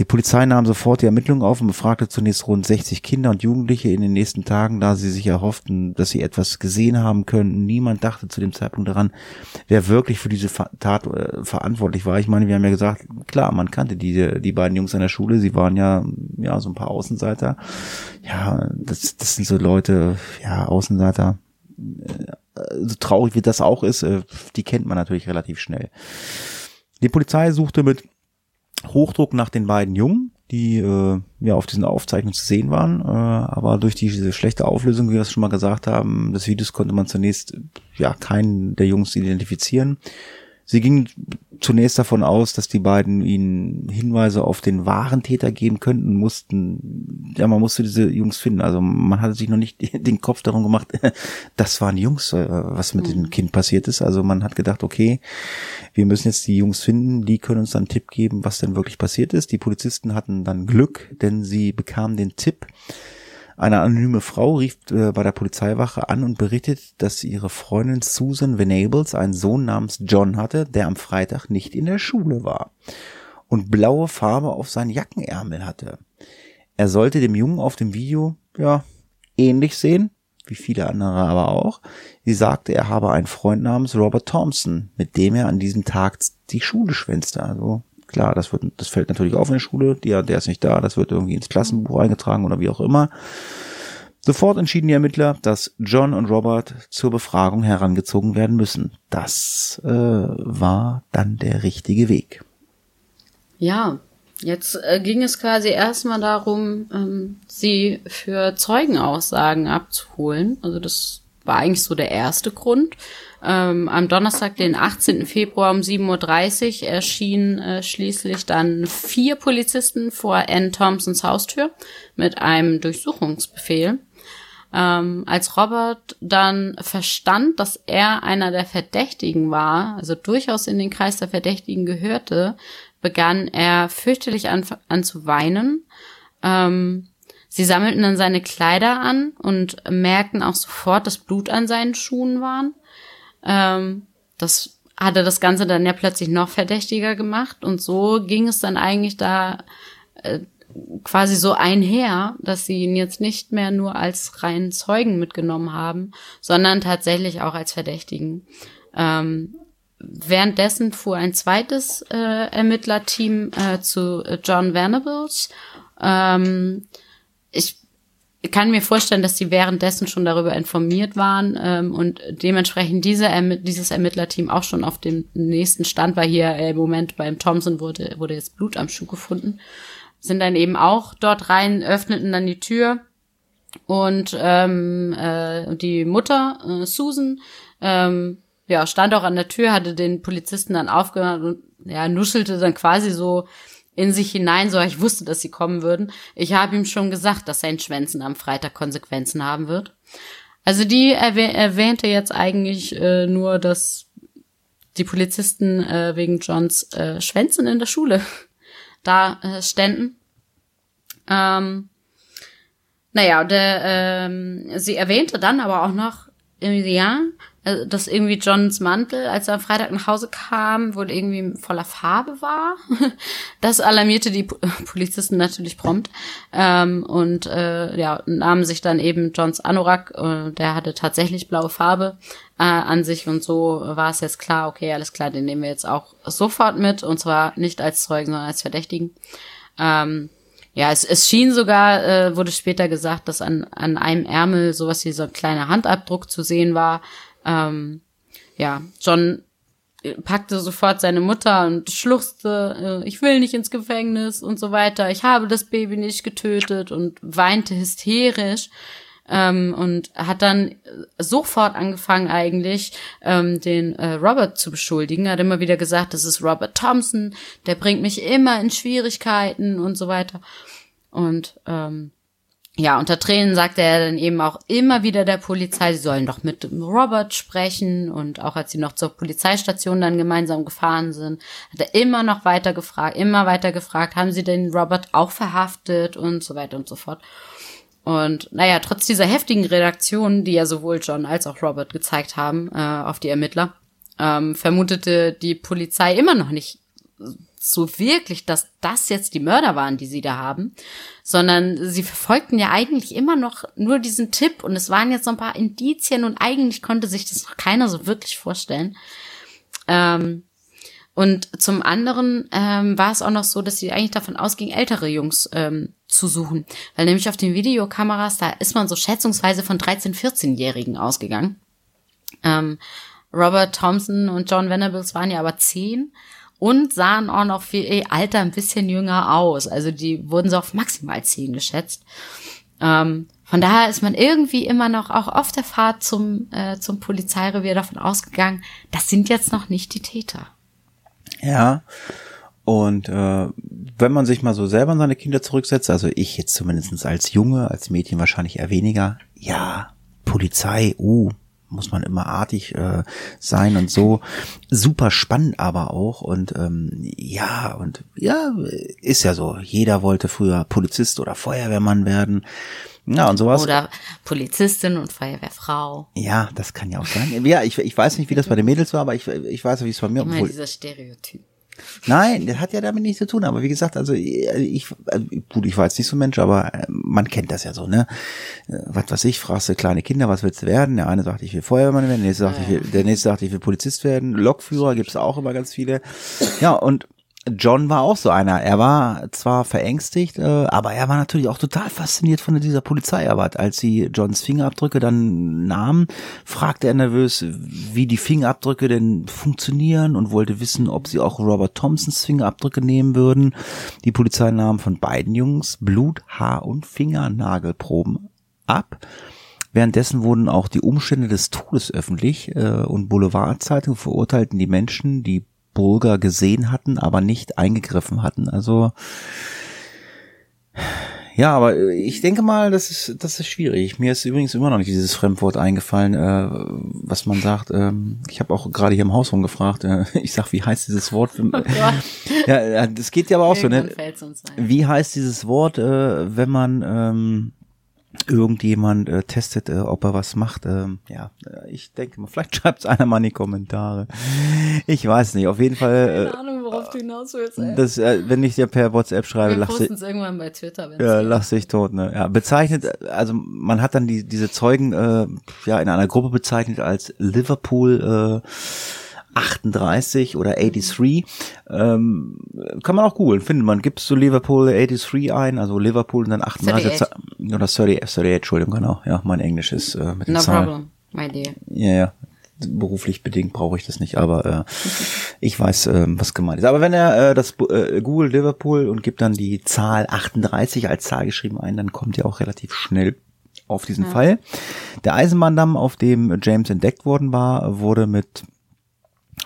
Die Polizei nahm sofort die Ermittlungen auf und befragte zunächst rund 60 Kinder und Jugendliche in den nächsten Tagen, da sie sich erhofften, dass sie etwas gesehen haben könnten. Niemand dachte zu dem Zeitpunkt daran, wer wirklich für diese Tat äh, verantwortlich war. Ich meine, wir haben ja gesagt, klar, man kannte die, die beiden Jungs an der Schule, sie waren ja, ja, so ein paar Außenseiter. Ja, das, das sind so Leute, ja, Außenseiter, äh, so traurig wie das auch ist, äh, die kennt man natürlich relativ schnell. Die Polizei suchte mit Hochdruck nach den beiden Jungen, die äh, ja auf diesen Aufzeichnungen zu sehen waren, äh, aber durch diese schlechte Auflösung, wie wir es schon mal gesagt haben, des Videos konnte man zunächst ja keinen der Jungs identifizieren. Sie gingen zunächst davon aus, dass die beiden ihnen Hinweise auf den wahren Täter geben könnten, mussten, ja, man musste diese Jungs finden. Also man hatte sich noch nicht den Kopf darum gemacht, das waren Jungs, äh, was mit mhm. dem Kind passiert ist. Also man hat gedacht, okay, wir müssen jetzt die Jungs finden, die können uns dann einen Tipp geben, was denn wirklich passiert ist. Die Polizisten hatten dann Glück, denn sie bekamen den Tipp, eine anonyme Frau rief äh, bei der Polizeiwache an und berichtet, dass ihre Freundin Susan Venables einen Sohn namens John hatte, der am Freitag nicht in der Schule war und blaue Farbe auf seinen Jackenärmel hatte. Er sollte dem Jungen auf dem Video, ja, ähnlich sehen, wie viele andere aber auch. Sie sagte, er habe einen Freund namens Robert Thompson, mit dem er an diesem Tag die Schule schwänzte. Also Klar, das wird, das fällt natürlich auf in der Schule. Der, der ist nicht da. Das wird irgendwie ins Klassenbuch eingetragen oder wie auch immer. Sofort entschieden die Ermittler, dass John und Robert zur Befragung herangezogen werden müssen. Das äh, war dann der richtige Weg. Ja, jetzt äh, ging es quasi erstmal darum, ähm, sie für Zeugenaussagen abzuholen. Also das war eigentlich so der erste Grund. Ähm, am Donnerstag, den 18. Februar um 7.30 Uhr erschienen äh, schließlich dann vier Polizisten vor Ann Thompsons Haustür mit einem Durchsuchungsbefehl. Ähm, als Robert dann verstand, dass er einer der Verdächtigen war, also durchaus in den Kreis der Verdächtigen gehörte, begann er fürchterlich an, an zu weinen. Ähm, sie sammelten dann seine Kleider an und merkten auch sofort, dass Blut an seinen Schuhen waren. Ähm, das hatte das Ganze dann ja plötzlich noch verdächtiger gemacht und so ging es dann eigentlich da äh, quasi so einher, dass sie ihn jetzt nicht mehr nur als reinen Zeugen mitgenommen haben, sondern tatsächlich auch als Verdächtigen. Ähm, währenddessen fuhr ein zweites äh, Ermittlerteam äh, zu John Venables. Ähm, ich kann mir vorstellen, dass sie währenddessen schon darüber informiert waren ähm, und dementsprechend diese Ermi dieses Ermittlerteam auch schon auf dem nächsten Stand war. Hier äh, im Moment beim Thompson wurde, wurde jetzt Blut am Schuh gefunden. Sind dann eben auch dort rein, öffneten dann die Tür und ähm, äh, die Mutter, äh, Susan, ähm, ja, stand auch an der Tür, hatte den Polizisten dann aufgehört und ja, nuschelte dann quasi so in sich hinein, so ich wusste, dass sie kommen würden. Ich habe ihm schon gesagt, dass sein Schwänzen am Freitag Konsequenzen haben wird. Also die erwäh erwähnte jetzt eigentlich äh, nur, dass die Polizisten äh, wegen Johns äh, Schwänzen in der Schule da äh, ständen. Ähm, naja, der, ähm, sie erwähnte dann aber auch noch, ja, äh, dass irgendwie Johns Mantel, als er am Freitag nach Hause kam, wohl irgendwie voller Farbe war. Das alarmierte die Polizisten natürlich prompt ähm, und äh, ja nahmen sich dann eben Johns Anorak, äh, der hatte tatsächlich blaue Farbe äh, an sich und so war es jetzt klar, okay, alles klar, den nehmen wir jetzt auch sofort mit und zwar nicht als Zeugen, sondern als Verdächtigen. Ähm, ja, es, es schien sogar, äh, wurde später gesagt, dass an, an einem Ärmel sowas wie so ein kleiner Handabdruck zu sehen war. Ähm, ja, John packte sofort seine Mutter und schluchzte, äh, ich will nicht ins Gefängnis und so weiter, ich habe das Baby nicht getötet und weinte hysterisch ähm, und hat dann sofort angefangen eigentlich ähm, den äh, Robert zu beschuldigen. Er hat immer wieder gesagt, das ist Robert Thompson, der bringt mich immer in Schwierigkeiten und so weiter. Und ähm, ja, unter Tränen sagte er dann eben auch immer wieder der Polizei, sie sollen doch mit Robert sprechen. Und auch als sie noch zur Polizeistation dann gemeinsam gefahren sind, hat er immer noch weiter gefragt, immer weiter gefragt, haben sie den Robert auch verhaftet und so weiter und so fort. Und naja, trotz dieser heftigen Redaktion, die ja sowohl John als auch Robert gezeigt haben äh, auf die Ermittler, ähm, vermutete die Polizei immer noch nicht so wirklich, dass das jetzt die Mörder waren, die sie da haben, sondern sie verfolgten ja eigentlich immer noch nur diesen Tipp und es waren jetzt so ein paar Indizien und eigentlich konnte sich das noch keiner so wirklich vorstellen. Ähm, und zum anderen ähm, war es auch noch so, dass sie eigentlich davon ausging, ältere Jungs ähm, zu suchen. Weil nämlich auf den Videokameras, da ist man so schätzungsweise von 13-, 14-Jährigen ausgegangen. Ähm, Robert Thompson und John Venables waren ja aber zehn und sahen auch noch für ihr Alter ein bisschen jünger aus. Also die wurden so auf maximal zehn geschätzt. Ähm, von daher ist man irgendwie immer noch auch auf der Fahrt zum, äh, zum Polizeirevier davon ausgegangen, das sind jetzt noch nicht die Täter. Ja. Und äh, wenn man sich mal so selber an seine Kinder zurücksetzt, also ich jetzt zumindestens als Junge, als Mädchen wahrscheinlich eher weniger, ja, Polizei, uh, muss man immer artig äh, sein und so. Super spannend aber auch. Und ähm, ja, und ja, ist ja so. Jeder wollte früher Polizist oder Feuerwehrmann werden. Ja, und sowas. Oder Polizistin und Feuerwehrfrau. Ja, das kann ja auch sein. Ja, ich, ich weiß nicht, wie das bei den Mädels war, aber ich, ich weiß, wie es bei mir Immer obwohl- dieser Stereotyp. Nein, das hat ja damit nichts zu tun. Aber wie gesagt, also ich, also, gut, ich war jetzt nicht so ein Mensch, aber äh, man kennt das ja so, ne? Äh, Was weiß ich, fragst du kleine Kinder, was willst du werden? Der eine sagt, ich will Feuerwehrmann werden, der nächste sagt, ich will, der nächste sagt, ich will Polizist werden. Lokführer gibt's auch immer ganz viele. Ja, und John war auch so einer. Er war zwar verängstigt, äh, aber er war natürlich auch total fasziniert von dieser Polizeiarbeit. Als sie Johns Fingerabdrücke dann nahmen, fragte er nervös, wie die Fingerabdrücke denn funktionieren und wollte wissen, ob sie auch Robert Thompsons Fingerabdrücke nehmen würden. Die Polizei nahm von beiden Jungs Blut, Haar und Fingernagelproben ab. Währenddessen wurden auch die Umstände des Todes öffentlich äh, und Boulevardzeitungen verurteilten die Menschen, die Bulger gesehen hatten, aber nicht eingegriffen hatten. Also ja, aber äh, ich denke mal, das ist das ist schwierig. Mir ist übrigens immer noch nicht dieses Fremdwort eingefallen, äh, was man sagt. Ähm, ich habe auch gerade hier im Haus rumgefragt. Äh, ich sag, wie heißt dieses Wort? ja, ja, das geht ja aber auch so. Ne? Irgendwann uns ein. Wie heißt dieses Wort, äh, wenn man ähm, irgendjemand äh, testet, äh, ob er was macht? Ähm, ja, äh, ich denke mal, vielleicht schreibt es einer mal in die Kommentare. Ich weiß nicht. Auf jeden Fall, Keine Ahnung, worauf du hinaus willst. äh, ey. das, äh, wenn ich dir per WhatsApp schreibe, lachst du. es irgendwann bei Twitter. Ja, lass dich tot, ne? Ja, bezeichnet, also man hat dann die, diese Zeugen äh, ja in einer Gruppe bezeichnet als Liverpool äh, 38 oder 83. Ähm, kann man auch googeln, findet man. Gibst du Liverpool 83 ein, also Liverpool und dann 38 38. oder 38, 38, Entschuldigung, genau. Ja, mein Englisch ist äh, mit den No Zahlen. problem, my dear. Ja, ja. Beruflich bedingt brauche ich das nicht, aber äh, ich weiß, ähm, was gemeint ist. Aber wenn er äh, das äh, Google Liverpool und gibt dann die Zahl 38 als Zahl geschrieben ein, dann kommt er auch relativ schnell auf diesen Fall. Der Eisenbahndamm, auf dem James entdeckt worden war, wurde mit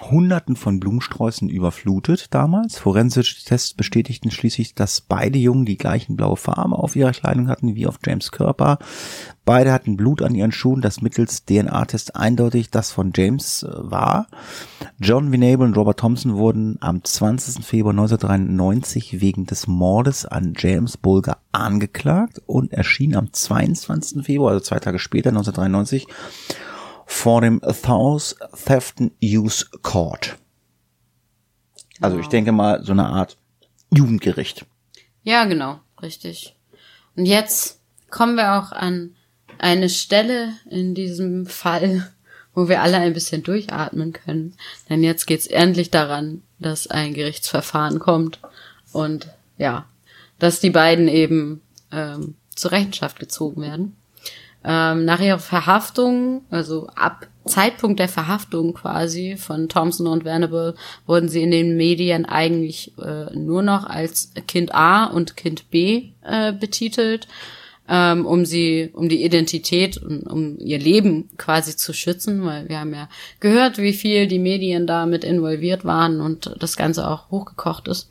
Hunderten von Blumensträußen überflutet damals. Forensische Tests bestätigten schließlich, dass beide Jungen die gleichen blaue Farbe auf ihrer Kleidung hatten wie auf James Körper. Beide hatten Blut an ihren Schuhen, das mittels DNA-Test eindeutig das von James äh, war. John Venable und Robert Thompson wurden am 20. Februar 1993 wegen des Mordes an James Bulger angeklagt und erschienen am 22. Februar, also zwei Tage später, 1993, vor dem South Thefton Use Court. Also ich denke mal so eine Art Jugendgericht. Ja, genau, richtig. Und jetzt kommen wir auch an eine Stelle in diesem Fall, wo wir alle ein bisschen durchatmen können. Denn jetzt geht's endlich daran, dass ein Gerichtsverfahren kommt und ja, dass die beiden eben ähm, zur Rechenschaft gezogen werden. Ähm, nach ihrer Verhaftung, also ab Zeitpunkt der Verhaftung quasi von Thompson und Venable, wurden sie in den Medien eigentlich äh, nur noch als Kind A und Kind B äh, betitelt, ähm, um sie, um die Identität und um ihr Leben quasi zu schützen, weil wir haben ja gehört, wie viel die Medien damit involviert waren und das Ganze auch hochgekocht ist.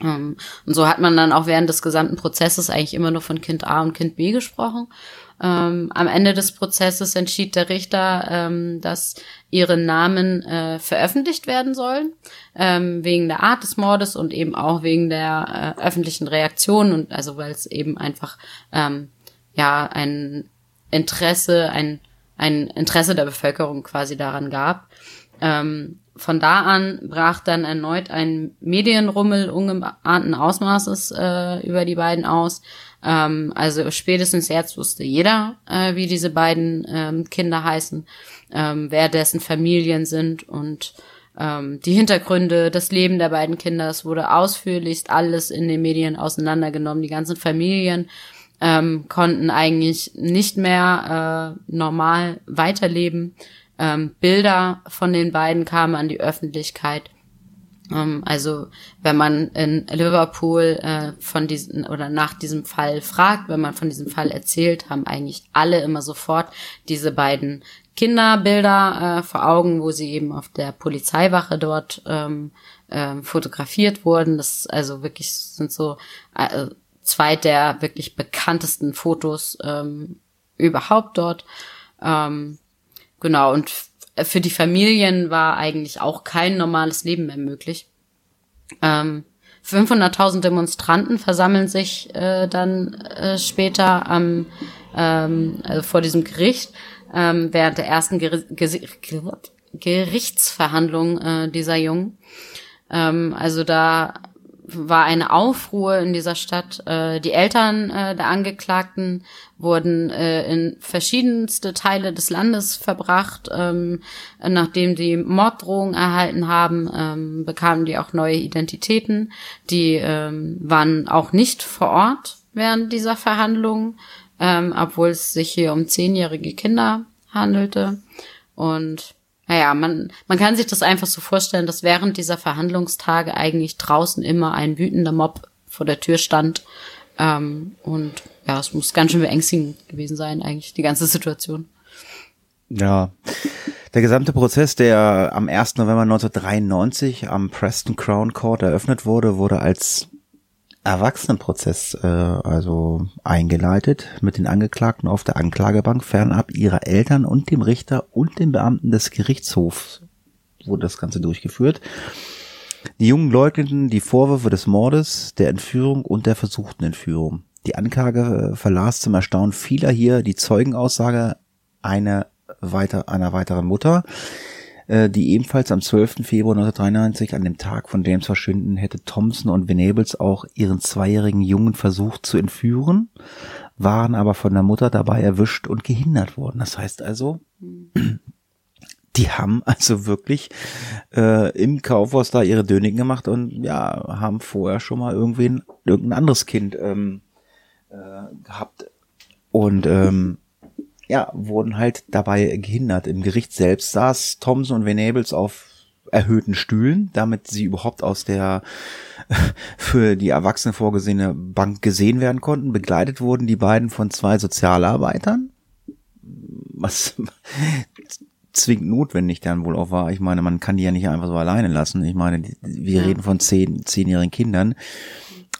Ähm, und so hat man dann auch während des gesamten Prozesses eigentlich immer nur von Kind A und Kind B gesprochen. Ähm, am Ende des Prozesses entschied der Richter, ähm, dass ihre Namen äh, veröffentlicht werden sollen, ähm, wegen der Art des Mordes und eben auch wegen der äh, öffentlichen Reaktion und also weil es eben einfach ähm, ja ein Interesse, ein, ein Interesse der Bevölkerung quasi daran gab. Ähm, von da an brach dann erneut ein Medienrummel ungeahnten Ausmaßes äh, über die beiden aus. Ähm, also spätestens jetzt wusste jeder, äh, wie diese beiden ähm, Kinder heißen, ähm, wer dessen Familien sind und ähm, die Hintergründe, das Leben der beiden Kinder. Es wurde ausführlichst alles in den Medien auseinandergenommen. Die ganzen Familien ähm, konnten eigentlich nicht mehr äh, normal weiterleben. Ähm, Bilder von den beiden kamen an die Öffentlichkeit. Ähm, also wenn man in Liverpool äh, von diesen oder nach diesem Fall fragt, wenn man von diesem Fall erzählt, haben eigentlich alle immer sofort diese beiden Kinderbilder äh, vor Augen, wo sie eben auf der Polizeiwache dort ähm, äh, fotografiert wurden. Das also wirklich sind so äh, zwei der wirklich bekanntesten Fotos ähm, überhaupt dort. Ähm, genau, und für die Familien war eigentlich auch kein normales Leben mehr möglich. Ähm, 500.000 Demonstranten versammeln sich äh, dann äh, später am, ähm, also vor diesem Gericht ähm, während der ersten Ger Ger Gerichtsverhandlung äh, dieser Jungen. Ähm, also da war eine Aufruhr in dieser Stadt. Äh, die Eltern äh, der Angeklagten wurden äh, in verschiedenste Teile des Landes verbracht. Ähm, nachdem die Morddrohungen erhalten haben, ähm, bekamen die auch neue Identitäten. Die ähm, waren auch nicht vor Ort während dieser Verhandlungen, ähm, obwohl es sich hier um zehnjährige Kinder handelte. Und naja, man, man kann sich das einfach so vorstellen, dass während dieser Verhandlungstage eigentlich draußen immer ein wütender Mob vor der Tür stand. Ähm, und ja, es muss ganz schön beängstigend gewesen sein, eigentlich, die ganze Situation. Ja. Der gesamte Prozess, der am 1. November 1993 am Preston Crown Court eröffnet wurde, wurde als Erwachsenenprozess äh, also eingeleitet mit den Angeklagten auf der Anklagebank fernab ihrer Eltern und dem Richter und den Beamten des Gerichtshofs wurde das Ganze durchgeführt. Die Jungen leugneten die Vorwürfe des Mordes, der Entführung und der versuchten Entführung. Die Anklage äh, verlas zum Erstaunen vieler hier die Zeugenaussage einer, weiter, einer weiteren Mutter, äh, die ebenfalls am 12. Februar 1993 an dem Tag von James Verschwinden hätte Thompson und Venables auch ihren zweijährigen Jungen versucht zu entführen, waren aber von der Mutter dabei erwischt und gehindert worden. Das heißt also, die haben also wirklich äh, im Kaufhaus da ihre Döniken gemacht und ja, haben vorher schon mal irgendwen, irgendein anderes Kind ähm, äh, gehabt. Und ähm, ja, wurden halt dabei gehindert. Im Gericht selbst saß Thompson und Venables auf erhöhten Stühlen, damit sie überhaupt aus der für die Erwachsenen vorgesehene Bank gesehen werden konnten. Begleitet wurden die beiden von zwei Sozialarbeitern, was zwingend notwendig dann wohl auch war. Ich meine, man kann die ja nicht einfach so alleine lassen. Ich meine, wir reden von zehn, zehnjährigen Kindern.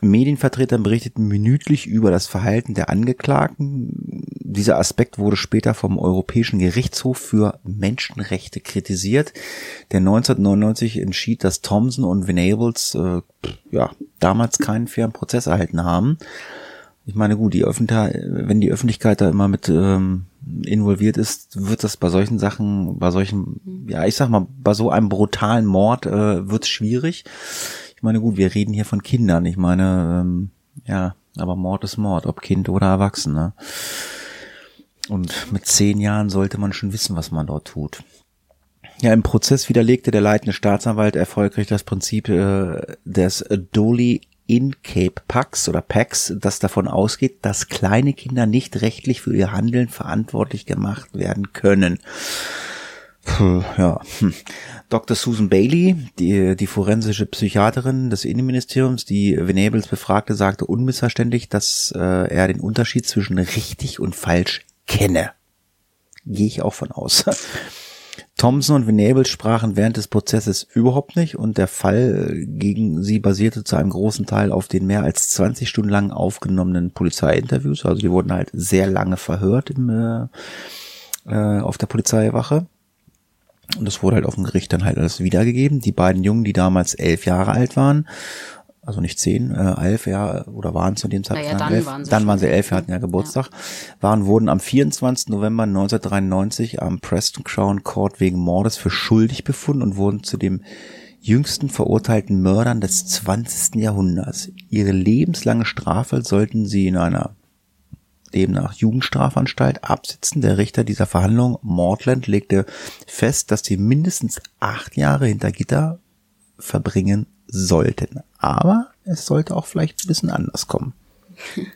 Medienvertretern berichteten minütlich über das Verhalten der Angeklagten. Dieser Aspekt wurde später vom Europäischen Gerichtshof für Menschenrechte kritisiert, der 1999 entschied, dass Thompson und Venables äh, ja damals keinen fairen Prozess erhalten haben. Ich meine, gut, die Öffentlichkeit, wenn die Öffentlichkeit da immer mit ähm, involviert ist, wird das bei solchen Sachen, bei solchen, ja, ich sag mal, bei so einem brutalen Mord äh, wird es schwierig meine, gut, wir reden hier von Kindern. Ich meine, ähm, ja, aber Mord ist Mord, ob Kind oder Erwachsene. Und mit zehn Jahren sollte man schon wissen, was man dort tut. Ja, im Prozess widerlegte der leitende Staatsanwalt erfolgreich das Prinzip äh, des Dolly in Cape Pax oder Pax, das davon ausgeht, dass kleine Kinder nicht rechtlich für ihr Handeln verantwortlich gemacht werden können. Ja. Hm. Dr. Susan Bailey, die, die forensische Psychiaterin des Innenministeriums, die Venables befragte, sagte unmissverständlich, dass äh, er den Unterschied zwischen richtig und falsch kenne. Gehe ich auch von aus. Thompson und Venables sprachen während des Prozesses überhaupt nicht und der Fall gegen sie basierte zu einem großen Teil auf den mehr als 20 Stunden lang aufgenommenen Polizeiinterviews. Also die wurden halt sehr lange verhört im, äh, äh auf der Polizeiwache. Und das wurde halt auf dem Gericht dann halt alles wiedergegeben. Die beiden Jungen, die damals elf Jahre alt waren, also nicht zehn, äh, elf Jahre oder waren zu dem Zeitpunkt naja, dann, elf, waren sie, dann waren sie elf, hatten ja Geburtstag, ja. waren, wurden am 24. November 1993 am Preston Crown Court wegen Mordes für schuldig befunden und wurden zu dem jüngsten verurteilten Mördern des 20. Jahrhunderts. Ihre lebenslange Strafe sollten sie in einer demnach Jugendstrafanstalt absitzen. Der Richter dieser Verhandlung, Mordland, legte fest, dass sie mindestens acht Jahre hinter Gitter verbringen sollten. Aber es sollte auch vielleicht ein bisschen anders kommen.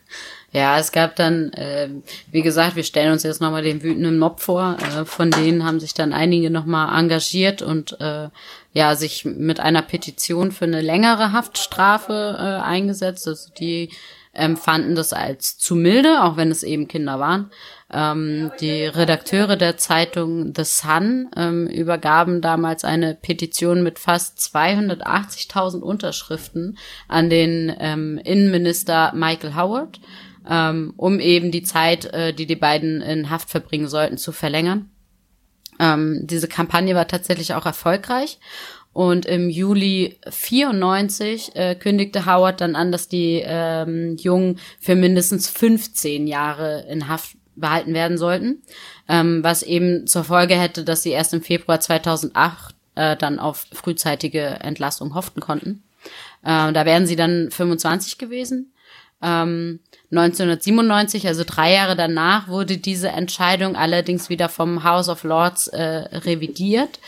Ja, es gab dann, äh, wie gesagt, wir stellen uns jetzt nochmal den wütenden Mob vor. Äh, von denen haben sich dann einige nochmal engagiert und äh, ja, sich mit einer Petition für eine längere Haftstrafe äh, eingesetzt. Also die empfanden das als zu milde, auch wenn es eben Kinder waren. Ähm, die Redakteure der Zeitung The Sun ähm, übergaben damals eine Petition mit fast 280.000 Unterschriften an den ähm, Innenminister Michael Howard, ähm, um eben die Zeit, äh, die die beiden in Haft verbringen sollten, zu verlängern. Ähm, diese Kampagne war tatsächlich auch erfolgreich und im Juli 94 äh, kündigte Howard dann an, dass die ähm, Jungen für mindestens 15 Jahre in Haft behalten werden sollten, ähm, was eben zur Folge hätte, dass sie erst im Februar 2008 äh, dann auf frühzeitige Entlassung hofften konnten. Äh, da wären sie dann 25 gewesen. Ähm, 1997, also drei Jahre danach, wurde diese Entscheidung allerdings wieder vom House of Lords äh, revidiert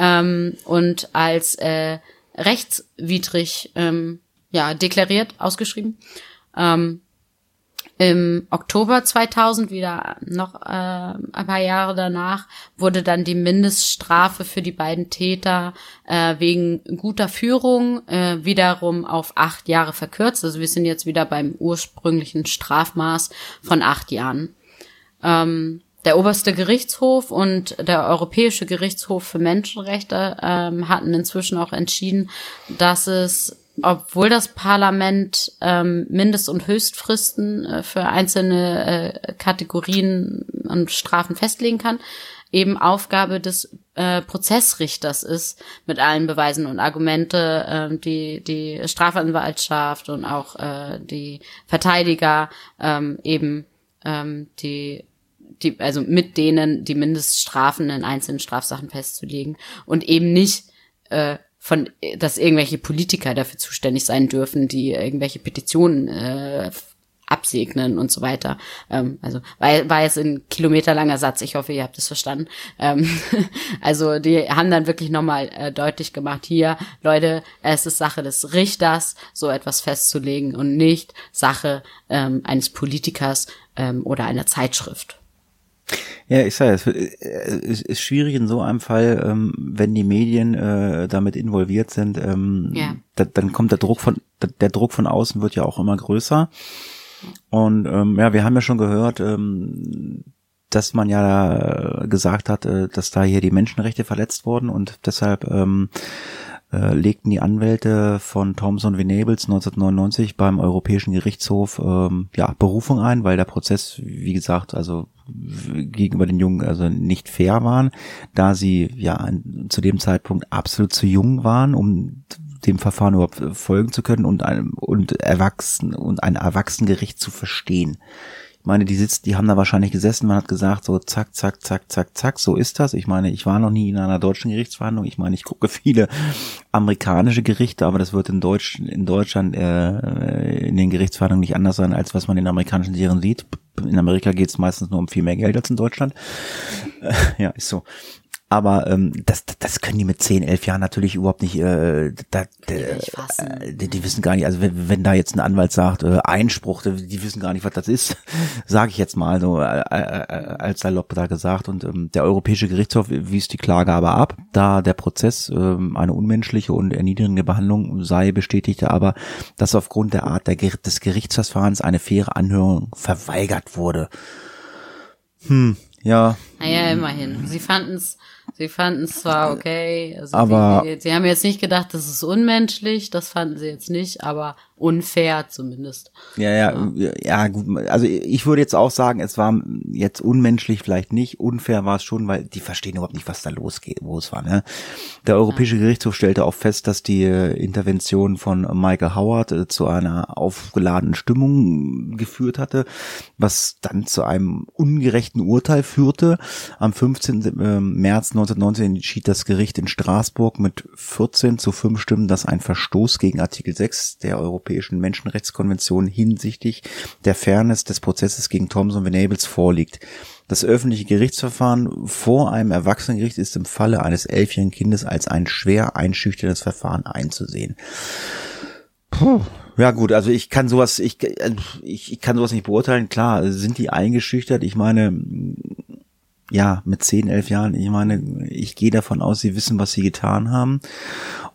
ähm, und als äh, rechtswidrig ähm, ja deklariert ausgeschrieben. Ähm, im Oktober 2000, wieder noch äh, ein paar Jahre danach, wurde dann die Mindeststrafe für die beiden Täter äh, wegen guter Führung äh, wiederum auf acht Jahre verkürzt. Also wir sind jetzt wieder beim ursprünglichen Strafmaß von acht Jahren. Ähm, der oberste Gerichtshof und der Europäische Gerichtshof für Menschenrechte ähm, hatten inzwischen auch entschieden, dass es obwohl das Parlament ähm, Mindest- und Höchstfristen äh, für einzelne äh, Kategorien und Strafen festlegen kann, eben Aufgabe des äh, Prozessrichters ist, mit allen Beweisen und Argumente, äh, die die Strafanwaltschaft und auch äh, die Verteidiger ähm, eben ähm, die die, also mit denen die Mindeststrafen in einzelnen Strafsachen festzulegen und eben nicht äh, von, dass irgendwelche Politiker dafür zuständig sein dürfen, die irgendwelche Petitionen äh, absegnen und so weiter. Ähm, also war, war jetzt ein kilometerlanger Satz. Ich hoffe, ihr habt es verstanden. Ähm, also die haben dann wirklich nochmal äh, deutlich gemacht, hier, Leute, es ist Sache des Richters, so etwas festzulegen und nicht Sache ähm, eines Politikers ähm, oder einer Zeitschrift. Ja, ich sage, es ist, schwierig in so einem Fall, ähm, wenn die Medien äh, damit involviert sind, ähm, ja. da, dann kommt der Druck von der Druck von außen wird ja auch immer größer. Und ähm, ja, wir haben ja schon gehört, dass man ja gesagt hat, äh, dass da hier die Menschenrechte verletzt wurden und deshalb äh, legten die Anwälte von Thomson Venables 1999 beim Europäischen Gerichtshof ähm, ja, Berufung ein, weil der Prozess, wie gesagt, also gegenüber den Jungen also nicht fair waren, da sie ja zu dem Zeitpunkt absolut zu jung waren, um dem Verfahren überhaupt folgen zu können und einem und erwachsen und ein Erwachsenengericht zu verstehen. Ich meine, die sitzt, die haben da wahrscheinlich gesessen, man hat gesagt, so zack, zack, zack, zack, zack, so ist das. Ich meine, ich war noch nie in einer deutschen Gerichtsverhandlung. Ich meine, ich gucke viele amerikanische Gerichte, aber das wird in Deutsch, in Deutschland äh, in den Gerichtsverhandlungen nicht anders sein, als was man in amerikanischen Serien sieht. In Amerika geht es meistens nur um viel mehr Geld als in Deutschland. Ja, ist so. Aber ähm, das, das können die mit 10, 11 Jahren natürlich überhaupt nicht, äh, da, äh, die, die wissen gar nicht, also wenn, wenn da jetzt ein Anwalt sagt, äh, Einspruch, die wissen gar nicht, was das ist, sage ich jetzt mal so äh, äh, als salopp da gesagt. Und ähm, der Europäische Gerichtshof wies die Klage aber ab, da der Prozess äh, eine unmenschliche und erniedrigende Behandlung sei, bestätigte aber, dass aufgrund der Art der, des Gerichtsverfahrens eine faire Anhörung verweigert wurde. Hm, ja. Naja, immerhin. Sie fanden es Sie fanden es zwar okay, also aber sie, sie, haben jetzt nicht gedacht, das ist unmenschlich, das fanden sie jetzt nicht, aber unfair zumindest. Ja, ja, ja, ja, gut. Also ich würde jetzt auch sagen, es war jetzt unmenschlich vielleicht nicht, unfair war es schon, weil die verstehen überhaupt nicht, was da losgeht, wo es war. Ne? Der Europäische ja. Gerichtshof stellte auch fest, dass die äh, Intervention von Michael Howard äh, zu einer aufgeladenen Stimmung geführt hatte, was dann zu einem ungerechten Urteil führte. Am 15. Äh, März 1919 entschied das Gericht in Straßburg mit 14 zu 5 Stimmen, dass ein Verstoß gegen Artikel 6 der Europäischen Menschenrechtskonvention hinsichtlich der Fairness des Prozesses gegen Thomson Venables vorliegt. Das öffentliche Gerichtsverfahren vor einem Erwachsenengericht ist im Falle eines elfjährigen Kindes als ein schwer einschüchterndes Verfahren einzusehen. Puh. Ja gut, also ich kann sowas, ich, ich, ich kann sowas nicht beurteilen. Klar, sind die eingeschüchtert? Ich meine, ja, mit zehn, elf Jahren, ich meine, ich gehe davon aus, sie wissen, was sie getan haben.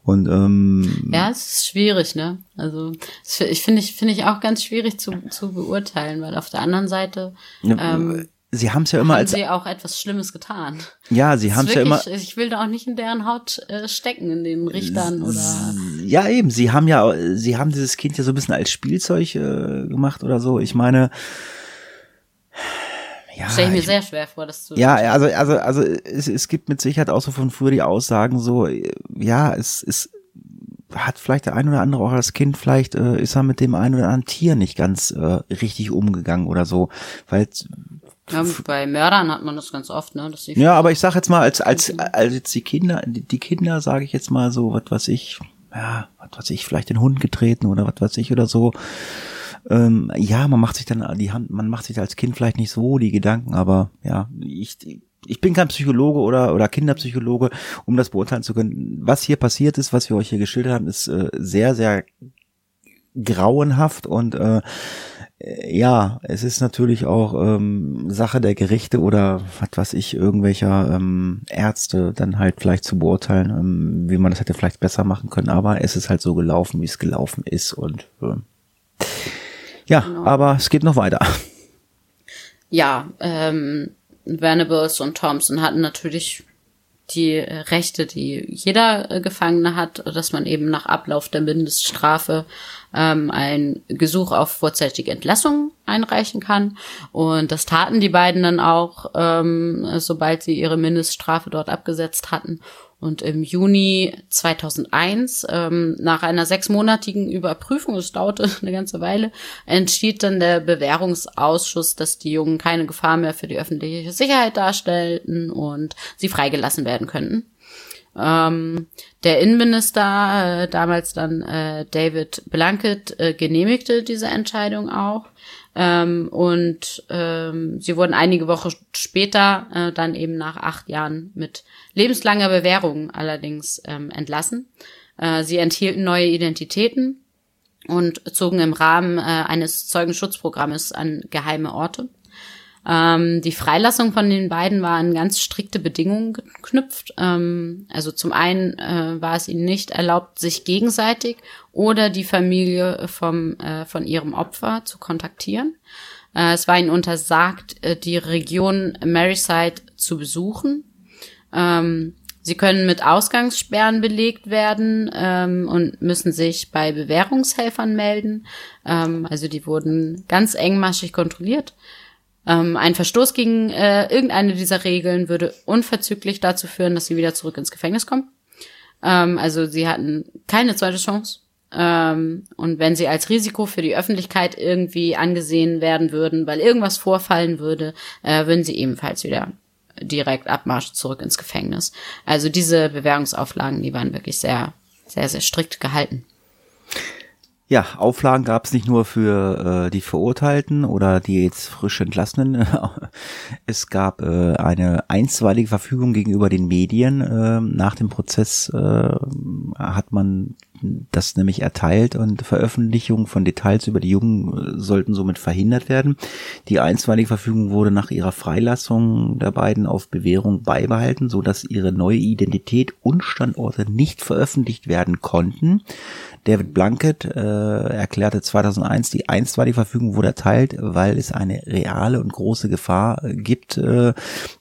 Und ähm, ja, es ist schwierig, ne? Also ich finde ich finde ich auch ganz schwierig zu, zu beurteilen, weil auf der anderen Seite ähm, sie haben es ja immer haben als sie auch etwas Schlimmes getan. ja, sie haben es ja immer Ich will da auch nicht in deren Haut äh, stecken, in den Richtern oder. Ja, eben. Sie haben ja, sie haben dieses Kind ja so ein bisschen als Spielzeug äh, gemacht oder so. Ich meine, ja, Stelle ich mir ich, sehr schwer vor, das zu. ja, also, also, also es, es gibt mit Sicherheit auch so von früher die Aussagen so, ja, es ist hat vielleicht der ein oder andere auch als Kind, vielleicht äh, ist er mit dem einen oder anderen Tier nicht ganz äh, richtig umgegangen oder so, weil Ja, bei Mördern hat man das ganz oft, ne? Dass sie Ja, aber ich sag jetzt mal, als, als, als jetzt die Kinder, die, die Kinder, sage ich jetzt mal so, was weiß ich, ja, was weiß ich, vielleicht den Hund getreten oder was weiß ich oder so. Ähm, ja, man macht sich dann die Hand, man macht sich als Kind vielleicht nicht so die Gedanken, aber ja, ich, ich bin kein Psychologe oder, oder Kinderpsychologe, um das beurteilen zu können. Was hier passiert ist, was wir euch hier geschildert haben, ist äh, sehr, sehr grauenhaft und äh, ja, es ist natürlich auch ähm, Sache der Gerichte oder was weiß ich, irgendwelcher ähm, Ärzte dann halt vielleicht zu beurteilen, ähm, wie man das hätte vielleicht besser machen können, aber es ist halt so gelaufen, wie es gelaufen ist und äh, ja, aber es geht noch weiter. ja, ähm, Venables und Thompson hatten natürlich die Rechte, die jeder Gefangene hat, dass man eben nach Ablauf der Mindeststrafe ähm, ein Gesuch auf vorzeitige Entlassung einreichen kann. Und das taten die beiden dann auch, ähm, sobald sie ihre Mindeststrafe dort abgesetzt hatten. Und im Juni 2001, ähm, nach einer sechsmonatigen Überprüfung, es dauerte eine ganze Weile, entschied dann der Bewährungsausschuss, dass die Jungen keine Gefahr mehr für die öffentliche Sicherheit darstellten und sie freigelassen werden könnten. Ähm, der Innenminister, äh, damals dann äh, David Blunkett, äh, genehmigte diese Entscheidung auch. Ähm, und ähm, sie wurden einige Wochen später äh, dann eben nach acht Jahren mit lebenslanger Bewährung allerdings ähm, entlassen. Äh, sie enthielten neue Identitäten und zogen im Rahmen äh, eines Zeugenschutzprogrammes an geheime Orte. Ähm, die Freilassung von den beiden war an ganz strikte Bedingungen geknüpft. Ähm, also zum einen äh, war es ihnen nicht erlaubt, sich gegenseitig oder die Familie vom, äh, von ihrem Opfer zu kontaktieren. Äh, es war ihnen untersagt, äh, die Region Maryside zu besuchen. Ähm, sie können mit Ausgangssperren belegt werden ähm, und müssen sich bei Bewährungshelfern melden. Ähm, also die wurden ganz engmaschig kontrolliert. Ähm, ein Verstoß gegen äh, irgendeine dieser Regeln würde unverzüglich dazu führen, dass sie wieder zurück ins Gefängnis kommen. Ähm, also sie hatten keine zweite Chance. Ähm, und wenn sie als Risiko für die Öffentlichkeit irgendwie angesehen werden würden, weil irgendwas vorfallen würde, äh, würden sie ebenfalls wieder direkt Abmarsch zurück ins Gefängnis. Also diese Bewährungsauflagen, die waren wirklich sehr, sehr, sehr strikt gehalten. Ja, Auflagen gab es nicht nur für äh, die Verurteilten oder die jetzt frisch Entlassenen. es gab äh, eine einstweilige Verfügung gegenüber den Medien. Äh, nach dem Prozess äh, hat man das nämlich erteilt und Veröffentlichungen von Details über die Jungen äh, sollten somit verhindert werden. Die einstweilige Verfügung wurde nach ihrer Freilassung der beiden auf Bewährung beibehalten, so dass ihre neue Identität und Standorte nicht veröffentlicht werden konnten. David Blunkett äh, erklärte 2001, die einstweilige Verfügung wurde erteilt, weil es eine reale und große Gefahr äh, gibt, äh,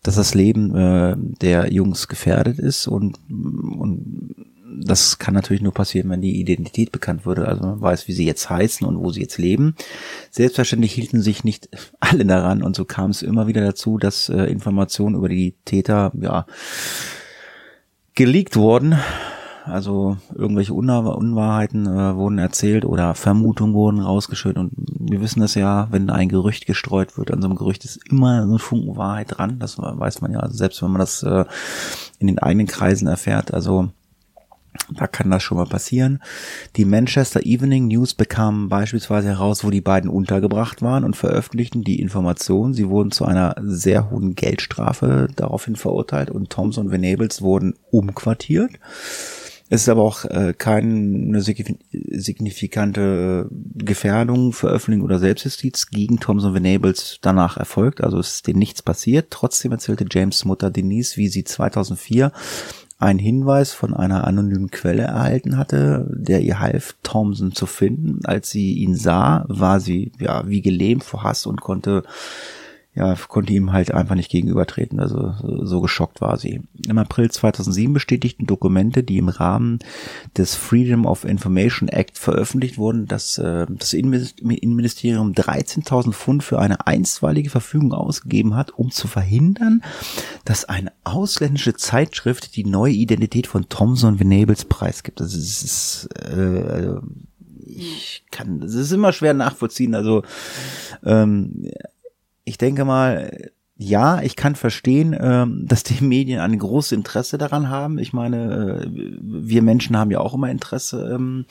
dass das Leben äh, der Jungs gefährdet ist und, und das kann natürlich nur passieren, wenn die Identität bekannt wurde, also man weiß, wie sie jetzt heißen und wo sie jetzt leben. Selbstverständlich hielten sich nicht alle daran und so kam es immer wieder dazu, dass äh, Informationen über die Täter ja geleakt wurden. Also irgendwelche Unwahr Unwahrheiten äh, wurden erzählt oder Vermutungen wurden rausgeschüttet und wir wissen das ja, wenn ein Gerücht gestreut wird, an so einem Gerücht ist immer so ein Funken Wahrheit dran, das weiß man ja, also selbst wenn man das äh, in den eigenen Kreisen erfährt, also da kann das schon mal passieren. Die Manchester Evening News bekamen beispielsweise heraus, wo die beiden untergebracht waren und veröffentlichten die Informationen. Sie wurden zu einer sehr hohen Geldstrafe daraufhin verurteilt und Thompson und Venables wurden umquartiert. Es ist aber auch äh, keine signifikante äh, Gefährdung, Veröffentlichung oder Selbstjustiz gegen Thompson Venables danach erfolgt. Also ist denen nichts passiert. Trotzdem erzählte James Mutter Denise, wie sie 2004 einen Hinweis von einer anonymen Quelle erhalten hatte, der ihr half, Thompson zu finden. Als sie ihn sah, war sie ja wie gelähmt vor Hass und konnte ja, konnte ihm halt einfach nicht gegenübertreten. Also so geschockt war sie. Im April 2007 bestätigten Dokumente, die im Rahmen des Freedom of Information Act veröffentlicht wurden, dass äh, das Innenministerium 13.000 Pfund für eine einstweilige Verfügung ausgegeben hat, um zu verhindern, dass eine ausländische Zeitschrift die neue Identität von Thomson Venables preisgibt. Also es ist äh, also ich kann, es ist immer schwer nachvollziehen. Also ähm, ich denke mal, ja, ich kann verstehen, ähm, dass die Medien ein großes Interesse daran haben. Ich meine, äh, wir Menschen haben ja auch immer Interesse. Ähm,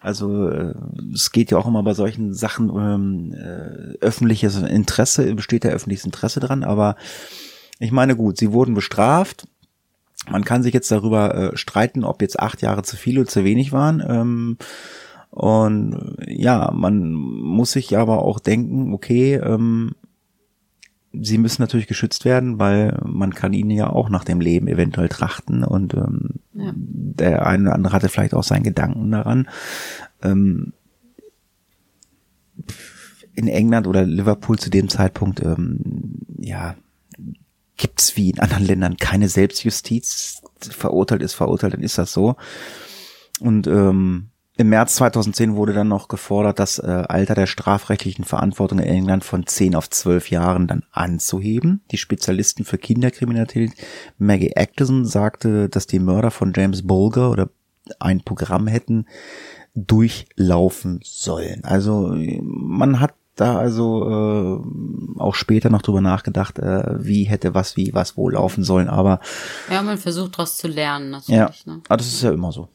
also äh, es geht ja auch immer bei solchen Sachen ähm, äh, öffentliches Interesse, besteht ja öffentliches Interesse dran. Aber ich meine, gut, sie wurden bestraft. Man kann sich jetzt darüber streiten, ob jetzt acht Jahre zu viel oder zu wenig waren. Und ja, man muss sich aber auch denken, okay, sie müssen natürlich geschützt werden, weil man kann ihnen ja auch nach dem Leben eventuell trachten und ähm, ja. der eine oder andere hatte vielleicht auch seinen Gedanken daran. Ähm, in England oder Liverpool zu dem Zeitpunkt, ähm, ja, gibt's wie in anderen Ländern keine Selbstjustiz. Verurteilt ist verurteilt, dann ist das so. Und ähm, im März 2010 wurde dann noch gefordert, das äh, Alter der strafrechtlichen Verantwortung in England von 10 auf 12 Jahren dann anzuheben. Die Spezialisten für Kinderkriminalität Maggie Ackerson sagte, dass die Mörder von James Bulger oder ein Programm hätten durchlaufen sollen. Also man hat da also äh, auch später noch drüber nachgedacht, äh, wie hätte was wie was wohl laufen sollen, aber ja, man versucht daraus zu lernen natürlich. Ja, ne? aber das ist ja immer so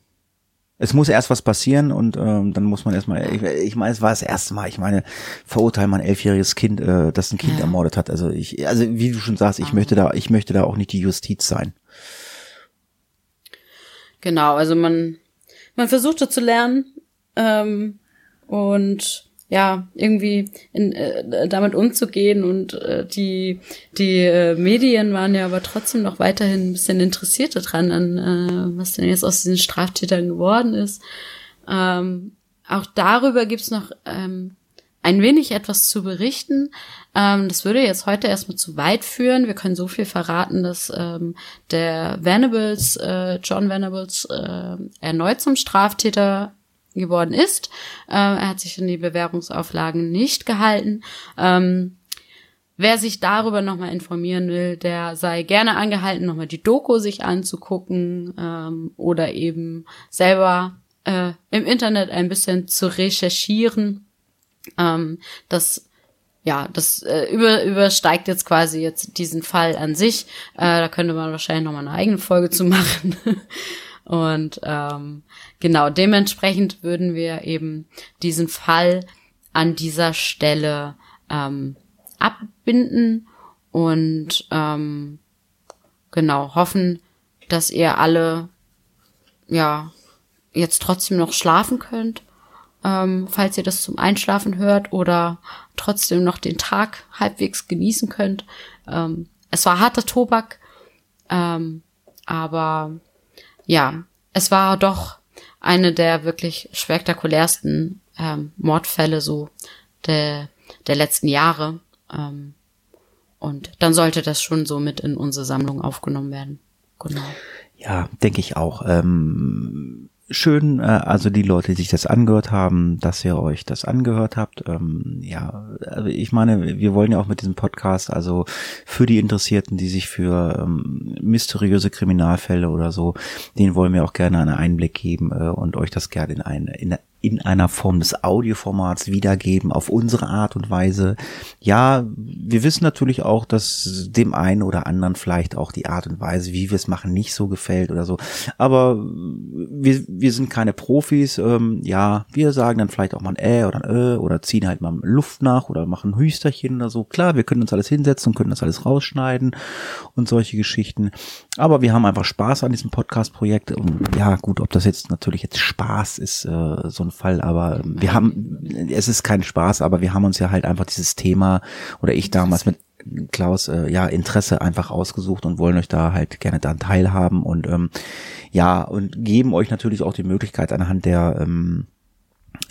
es muss erst was passieren und ähm, dann muss man erstmal, ich, ich meine, es war das erste Mal, ich meine, verurteilen man ein elfjähriges Kind, äh, das ein Kind ja. ermordet hat. Also ich, also wie du schon sagst, ich ah. möchte da, ich möchte da auch nicht die Justiz sein. Genau, also man, man versuchte zu lernen ähm, und ja, irgendwie in, äh, damit umzugehen und äh, die, die äh, Medien waren ja aber trotzdem noch weiterhin ein bisschen interessiert daran, an äh, was denn jetzt aus diesen Straftätern geworden ist. Ähm, auch darüber gibt's noch ähm, ein wenig etwas zu berichten. Ähm, das würde jetzt heute erstmal zu weit führen. Wir können so viel verraten, dass ähm, der Venables, äh, John Venables, äh, erneut zum Straftäter geworden ist. Äh, er hat sich an die Bewährungsauflagen nicht gehalten. Ähm, wer sich darüber nochmal informieren will, der sei gerne angehalten, nochmal die Doku sich anzugucken ähm, oder eben selber äh, im Internet ein bisschen zu recherchieren. Ähm, das ja, das äh, über, übersteigt jetzt quasi jetzt diesen Fall an sich. Äh, da könnte man wahrscheinlich nochmal eine eigene Folge zu machen. Und ähm, genau, dementsprechend würden wir eben diesen Fall an dieser Stelle ähm, abbinden und ähm, genau hoffen, dass ihr alle ja jetzt trotzdem noch schlafen könnt, ähm, falls ihr das zum Einschlafen hört oder trotzdem noch den Tag halbwegs genießen könnt. Ähm, es war harter Tobak, ähm, aber ja, es war doch eine der wirklich spektakulärsten ähm, Mordfälle so der, der letzten Jahre. Ähm, und dann sollte das schon so mit in unsere Sammlung aufgenommen werden. Genau. Ja, denke ich auch. Ähm, schön, äh, also die Leute, die sich das angehört haben, dass ihr euch das angehört habt. Ähm, ja, also ich meine, wir wollen ja auch mit diesem Podcast, also für die Interessierten, die sich für ähm, mysteriöse Kriminalfälle oder so, denen wollen wir auch gerne einen Einblick geben äh, und euch das gerne in eine in in einer Form des Audioformats wiedergeben, auf unsere Art und Weise. Ja, wir wissen natürlich auch, dass dem einen oder anderen vielleicht auch die Art und Weise, wie wir es machen, nicht so gefällt oder so. Aber wir, wir sind keine Profis. Ähm, ja, wir sagen dann vielleicht auch mal ein Äh oder ein Ö oder ziehen halt mal Luft nach oder machen Hüsterchen oder so. Klar, wir können uns alles hinsetzen und können das alles rausschneiden und solche Geschichten. Aber wir haben einfach Spaß an diesem Podcast-Projekt. Ja, gut, ob das jetzt natürlich jetzt Spaß ist, äh, so ein Fall, aber wir haben, es ist kein Spaß, aber wir haben uns ja halt einfach dieses Thema oder ich damals mit Klaus äh, ja Interesse einfach ausgesucht und wollen euch da halt gerne dann teilhaben und ähm, ja und geben euch natürlich auch die Möglichkeit anhand der ähm,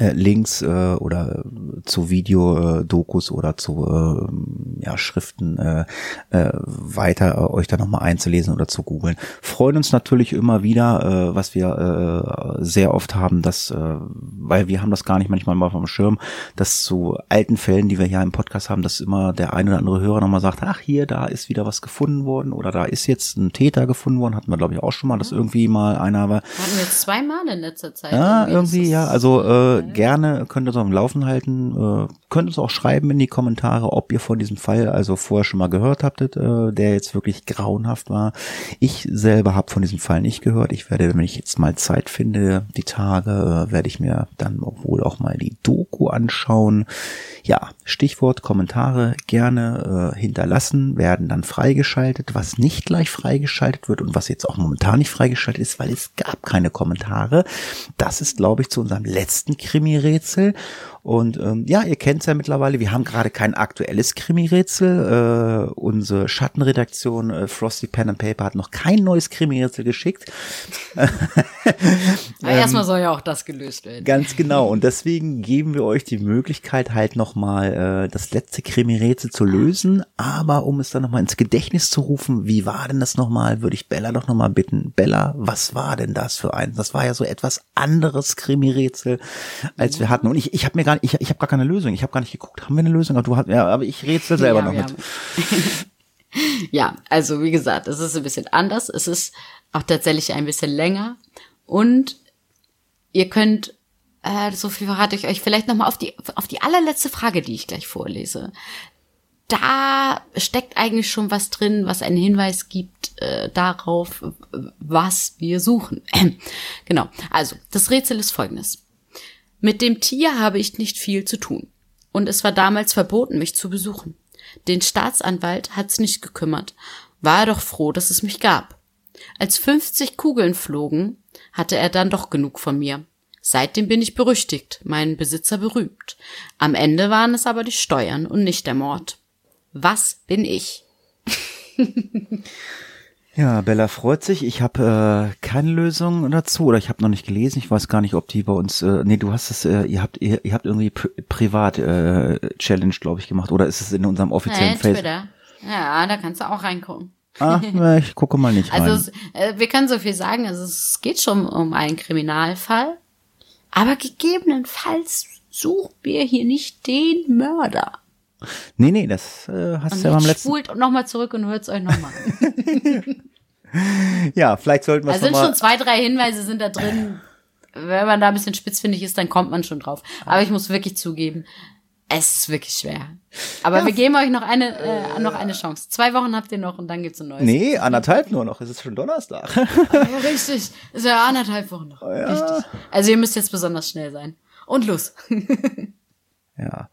äh, Links äh, oder zu Videodokus oder zu äh, ja, Schriften äh, äh, weiter äh, euch da nochmal einzulesen oder zu googeln. Freuen uns natürlich immer wieder, äh, was wir äh, sehr oft haben, dass, äh, weil wir haben das gar nicht manchmal mal vom Schirm, dass zu alten Fällen, die wir hier im Podcast haben, dass immer der eine oder andere Hörer nochmal sagt, ach hier, da ist wieder was gefunden worden oder da ist jetzt ein Täter gefunden worden, hatten wir glaube ich auch schon mal, dass irgendwie mal einer war. Hatten wir jetzt zweimal in letzter Zeit. Ja, irgendwie, ja, also äh, gerne könnt ihr uns am Laufen halten. Äh, könnt uns auch schreiben in die Kommentare, ob ihr von diesem Fall also vorher schon mal gehört habtet, äh, der jetzt wirklich grauenhaft war. Ich selber habe von diesem Fall nicht gehört. Ich werde, wenn ich jetzt mal Zeit finde, die Tage, äh, werde ich mir dann wohl auch mal die Doku anschauen. Ja, Stichwort Kommentare gerne äh, hinterlassen, werden dann freigeschaltet. Was nicht gleich freigeschaltet wird und was jetzt auch momentan nicht freigeschaltet ist, weil es gab keine Kommentare. Das ist, glaube ich, zu unserem letzten Krimi-Rätsel. Und ähm, ja, ihr kennt es ja mittlerweile, wir haben gerade kein aktuelles Krimi-Rätsel. Äh, unsere Schattenredaktion äh, Frosty Pen and Paper hat noch kein neues Krimi-Rätsel geschickt. Aber erstmal soll ja auch das gelöst werden. Ganz genau. Und deswegen geben wir euch die Möglichkeit, halt nochmal äh, das letzte Krimi-Rätsel zu lösen. Aber um es dann nochmal ins Gedächtnis zu rufen, wie war denn das nochmal, würde ich Bella doch nochmal bitten. Bella, was war denn das für ein? Das war ja so etwas anderes Krimi-Rätsel, als wir hatten. Und ich, ich habe mir gar nicht, ich, ich habe gar keine Lösung. Ich habe gar nicht geguckt, haben wir eine Lösung? Aber du hast, ja, aber ich rätsel selber Ja, noch mit. Ja, also wie gesagt, es ist ein bisschen anders. Es ist auch tatsächlich ein bisschen länger. Und ihr könnt, äh, so viel verrate ich euch, vielleicht nochmal auf die, auf die allerletzte Frage, die ich gleich vorlese. Da steckt eigentlich schon was drin, was einen Hinweis gibt äh, darauf, was wir suchen. genau. Also, das Rätsel ist folgendes. Mit dem Tier habe ich nicht viel zu tun. Und es war damals verboten, mich zu besuchen. Den Staatsanwalt hat's nicht gekümmert. War er doch froh, dass es mich gab. Als 50 Kugeln flogen, hatte er dann doch genug von mir. Seitdem bin ich berüchtigt, meinen Besitzer berühmt. Am Ende waren es aber die Steuern und nicht der Mord. Was bin ich? Ja, Bella freut sich. Ich habe äh, keine Lösung dazu oder ich habe noch nicht gelesen. Ich weiß gar nicht, ob die bei uns. Äh, nee, du hast es. Äh, ihr habt ihr, ihr habt irgendwie pri privat äh, Challenge, glaube ich, gemacht. Oder ist es in unserem offiziellen Face? Twitter. Ja, da kannst du auch reingucken. Ah, ich gucke mal nicht rein. Also es, äh, wir können so viel sagen, also es geht schon um einen Kriminalfall, aber gegebenenfalls suchen wir hier nicht den Mörder. Nee, nee, das äh, hast Und du ja beim letzten. spult nochmal zurück und hört es euch nochmal. Ja, vielleicht sollten wir Da es sind schon zwei, drei Hinweise sind da drin. Wenn man da ein bisschen spitzfindig ist, dann kommt man schon drauf. Aber ich muss wirklich zugeben, es ist wirklich schwer. Aber wir geben euch noch eine, äh, noch eine Chance. Zwei Wochen habt ihr noch und dann gibt's ein neues. Nee, anderthalb nur noch. Es ist schon Donnerstag. Ja, richtig. Ist ja anderthalb Wochen noch. Richtig. Also ihr müsst jetzt besonders schnell sein. Und los. ja.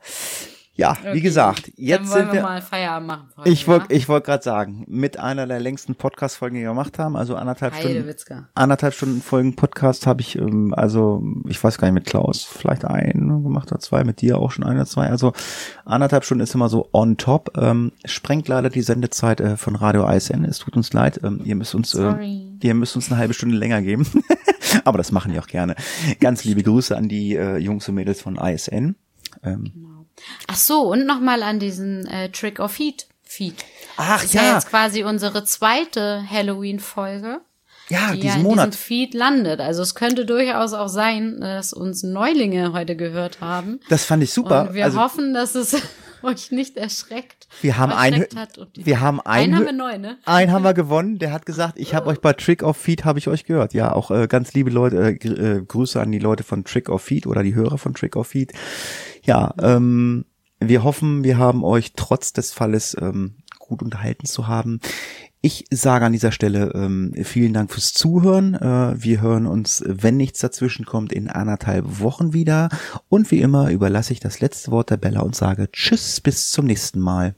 Ja, wie gesagt, jetzt Dann wollen sind wir wir. mal Feierabend machen. Freunde, Ich wollte ja? ich wollt gerade sagen, mit einer der längsten Podcast-Folgen, die wir gemacht haben, also anderthalb Stunden, Heidewitzka. anderthalb Stunden Folgen Podcast habe ich, ähm, also ich weiß gar nicht, mit Klaus vielleicht einen gemacht oder zwei, mit dir auch schon ein oder zwei, also anderthalb Stunden ist immer so on top, ähm, sprengt leider die Sendezeit äh, von Radio ISN, es tut uns leid, ähm, ihr müsst uns, äh, Sorry. ihr müsst uns eine halbe Stunde länger geben, aber das machen die auch gerne. Ganz liebe Grüße an die äh, Jungs und Mädels von ISN. Ähm, Ach so, und nochmal an diesen äh, Trick or Feed. Feed. Ach Das ist ja. ja. jetzt quasi unsere zweite Halloween-Folge, ja, die ja diesen in Monat. diesem Feed landet. Also es könnte durchaus auch sein, dass uns Neulinge heute gehört haben. Das fand ich super. Und wir also, hoffen, dass es euch nicht erschreckt. Wir haben einen, wir haben einen, einen haben wir neu, ne? einen haben wir gewonnen. Der hat gesagt, ich habe euch bei Trick of Feed habe ich euch gehört. Ja, auch äh, ganz liebe Leute, äh, äh, Grüße an die Leute von Trick of Feed oder die Hörer von Trick of Feed. Ja, ähm, wir hoffen, wir haben euch trotz des Falles ähm, gut unterhalten zu haben. Ich sage an dieser Stelle ähm, vielen Dank fürs Zuhören. Äh, wir hören uns, wenn nichts dazwischen kommt, in anderthalb Wochen wieder. Und wie immer überlasse ich das letzte Wort der Bella und sage Tschüss, bis zum nächsten Mal.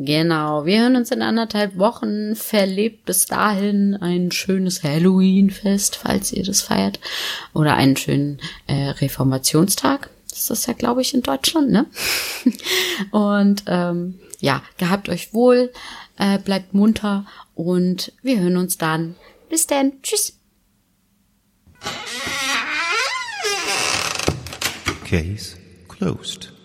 Genau, wir hören uns in anderthalb Wochen. Verlebt bis dahin ein schönes Halloween-Fest, falls ihr das feiert. Oder einen schönen äh, Reformationstag. Das ist ja, glaube ich, in Deutschland, ne? Und ähm, ja, gehabt euch wohl, äh, bleibt munter und wir hören uns dann. Bis dann. Tschüss. Case closed.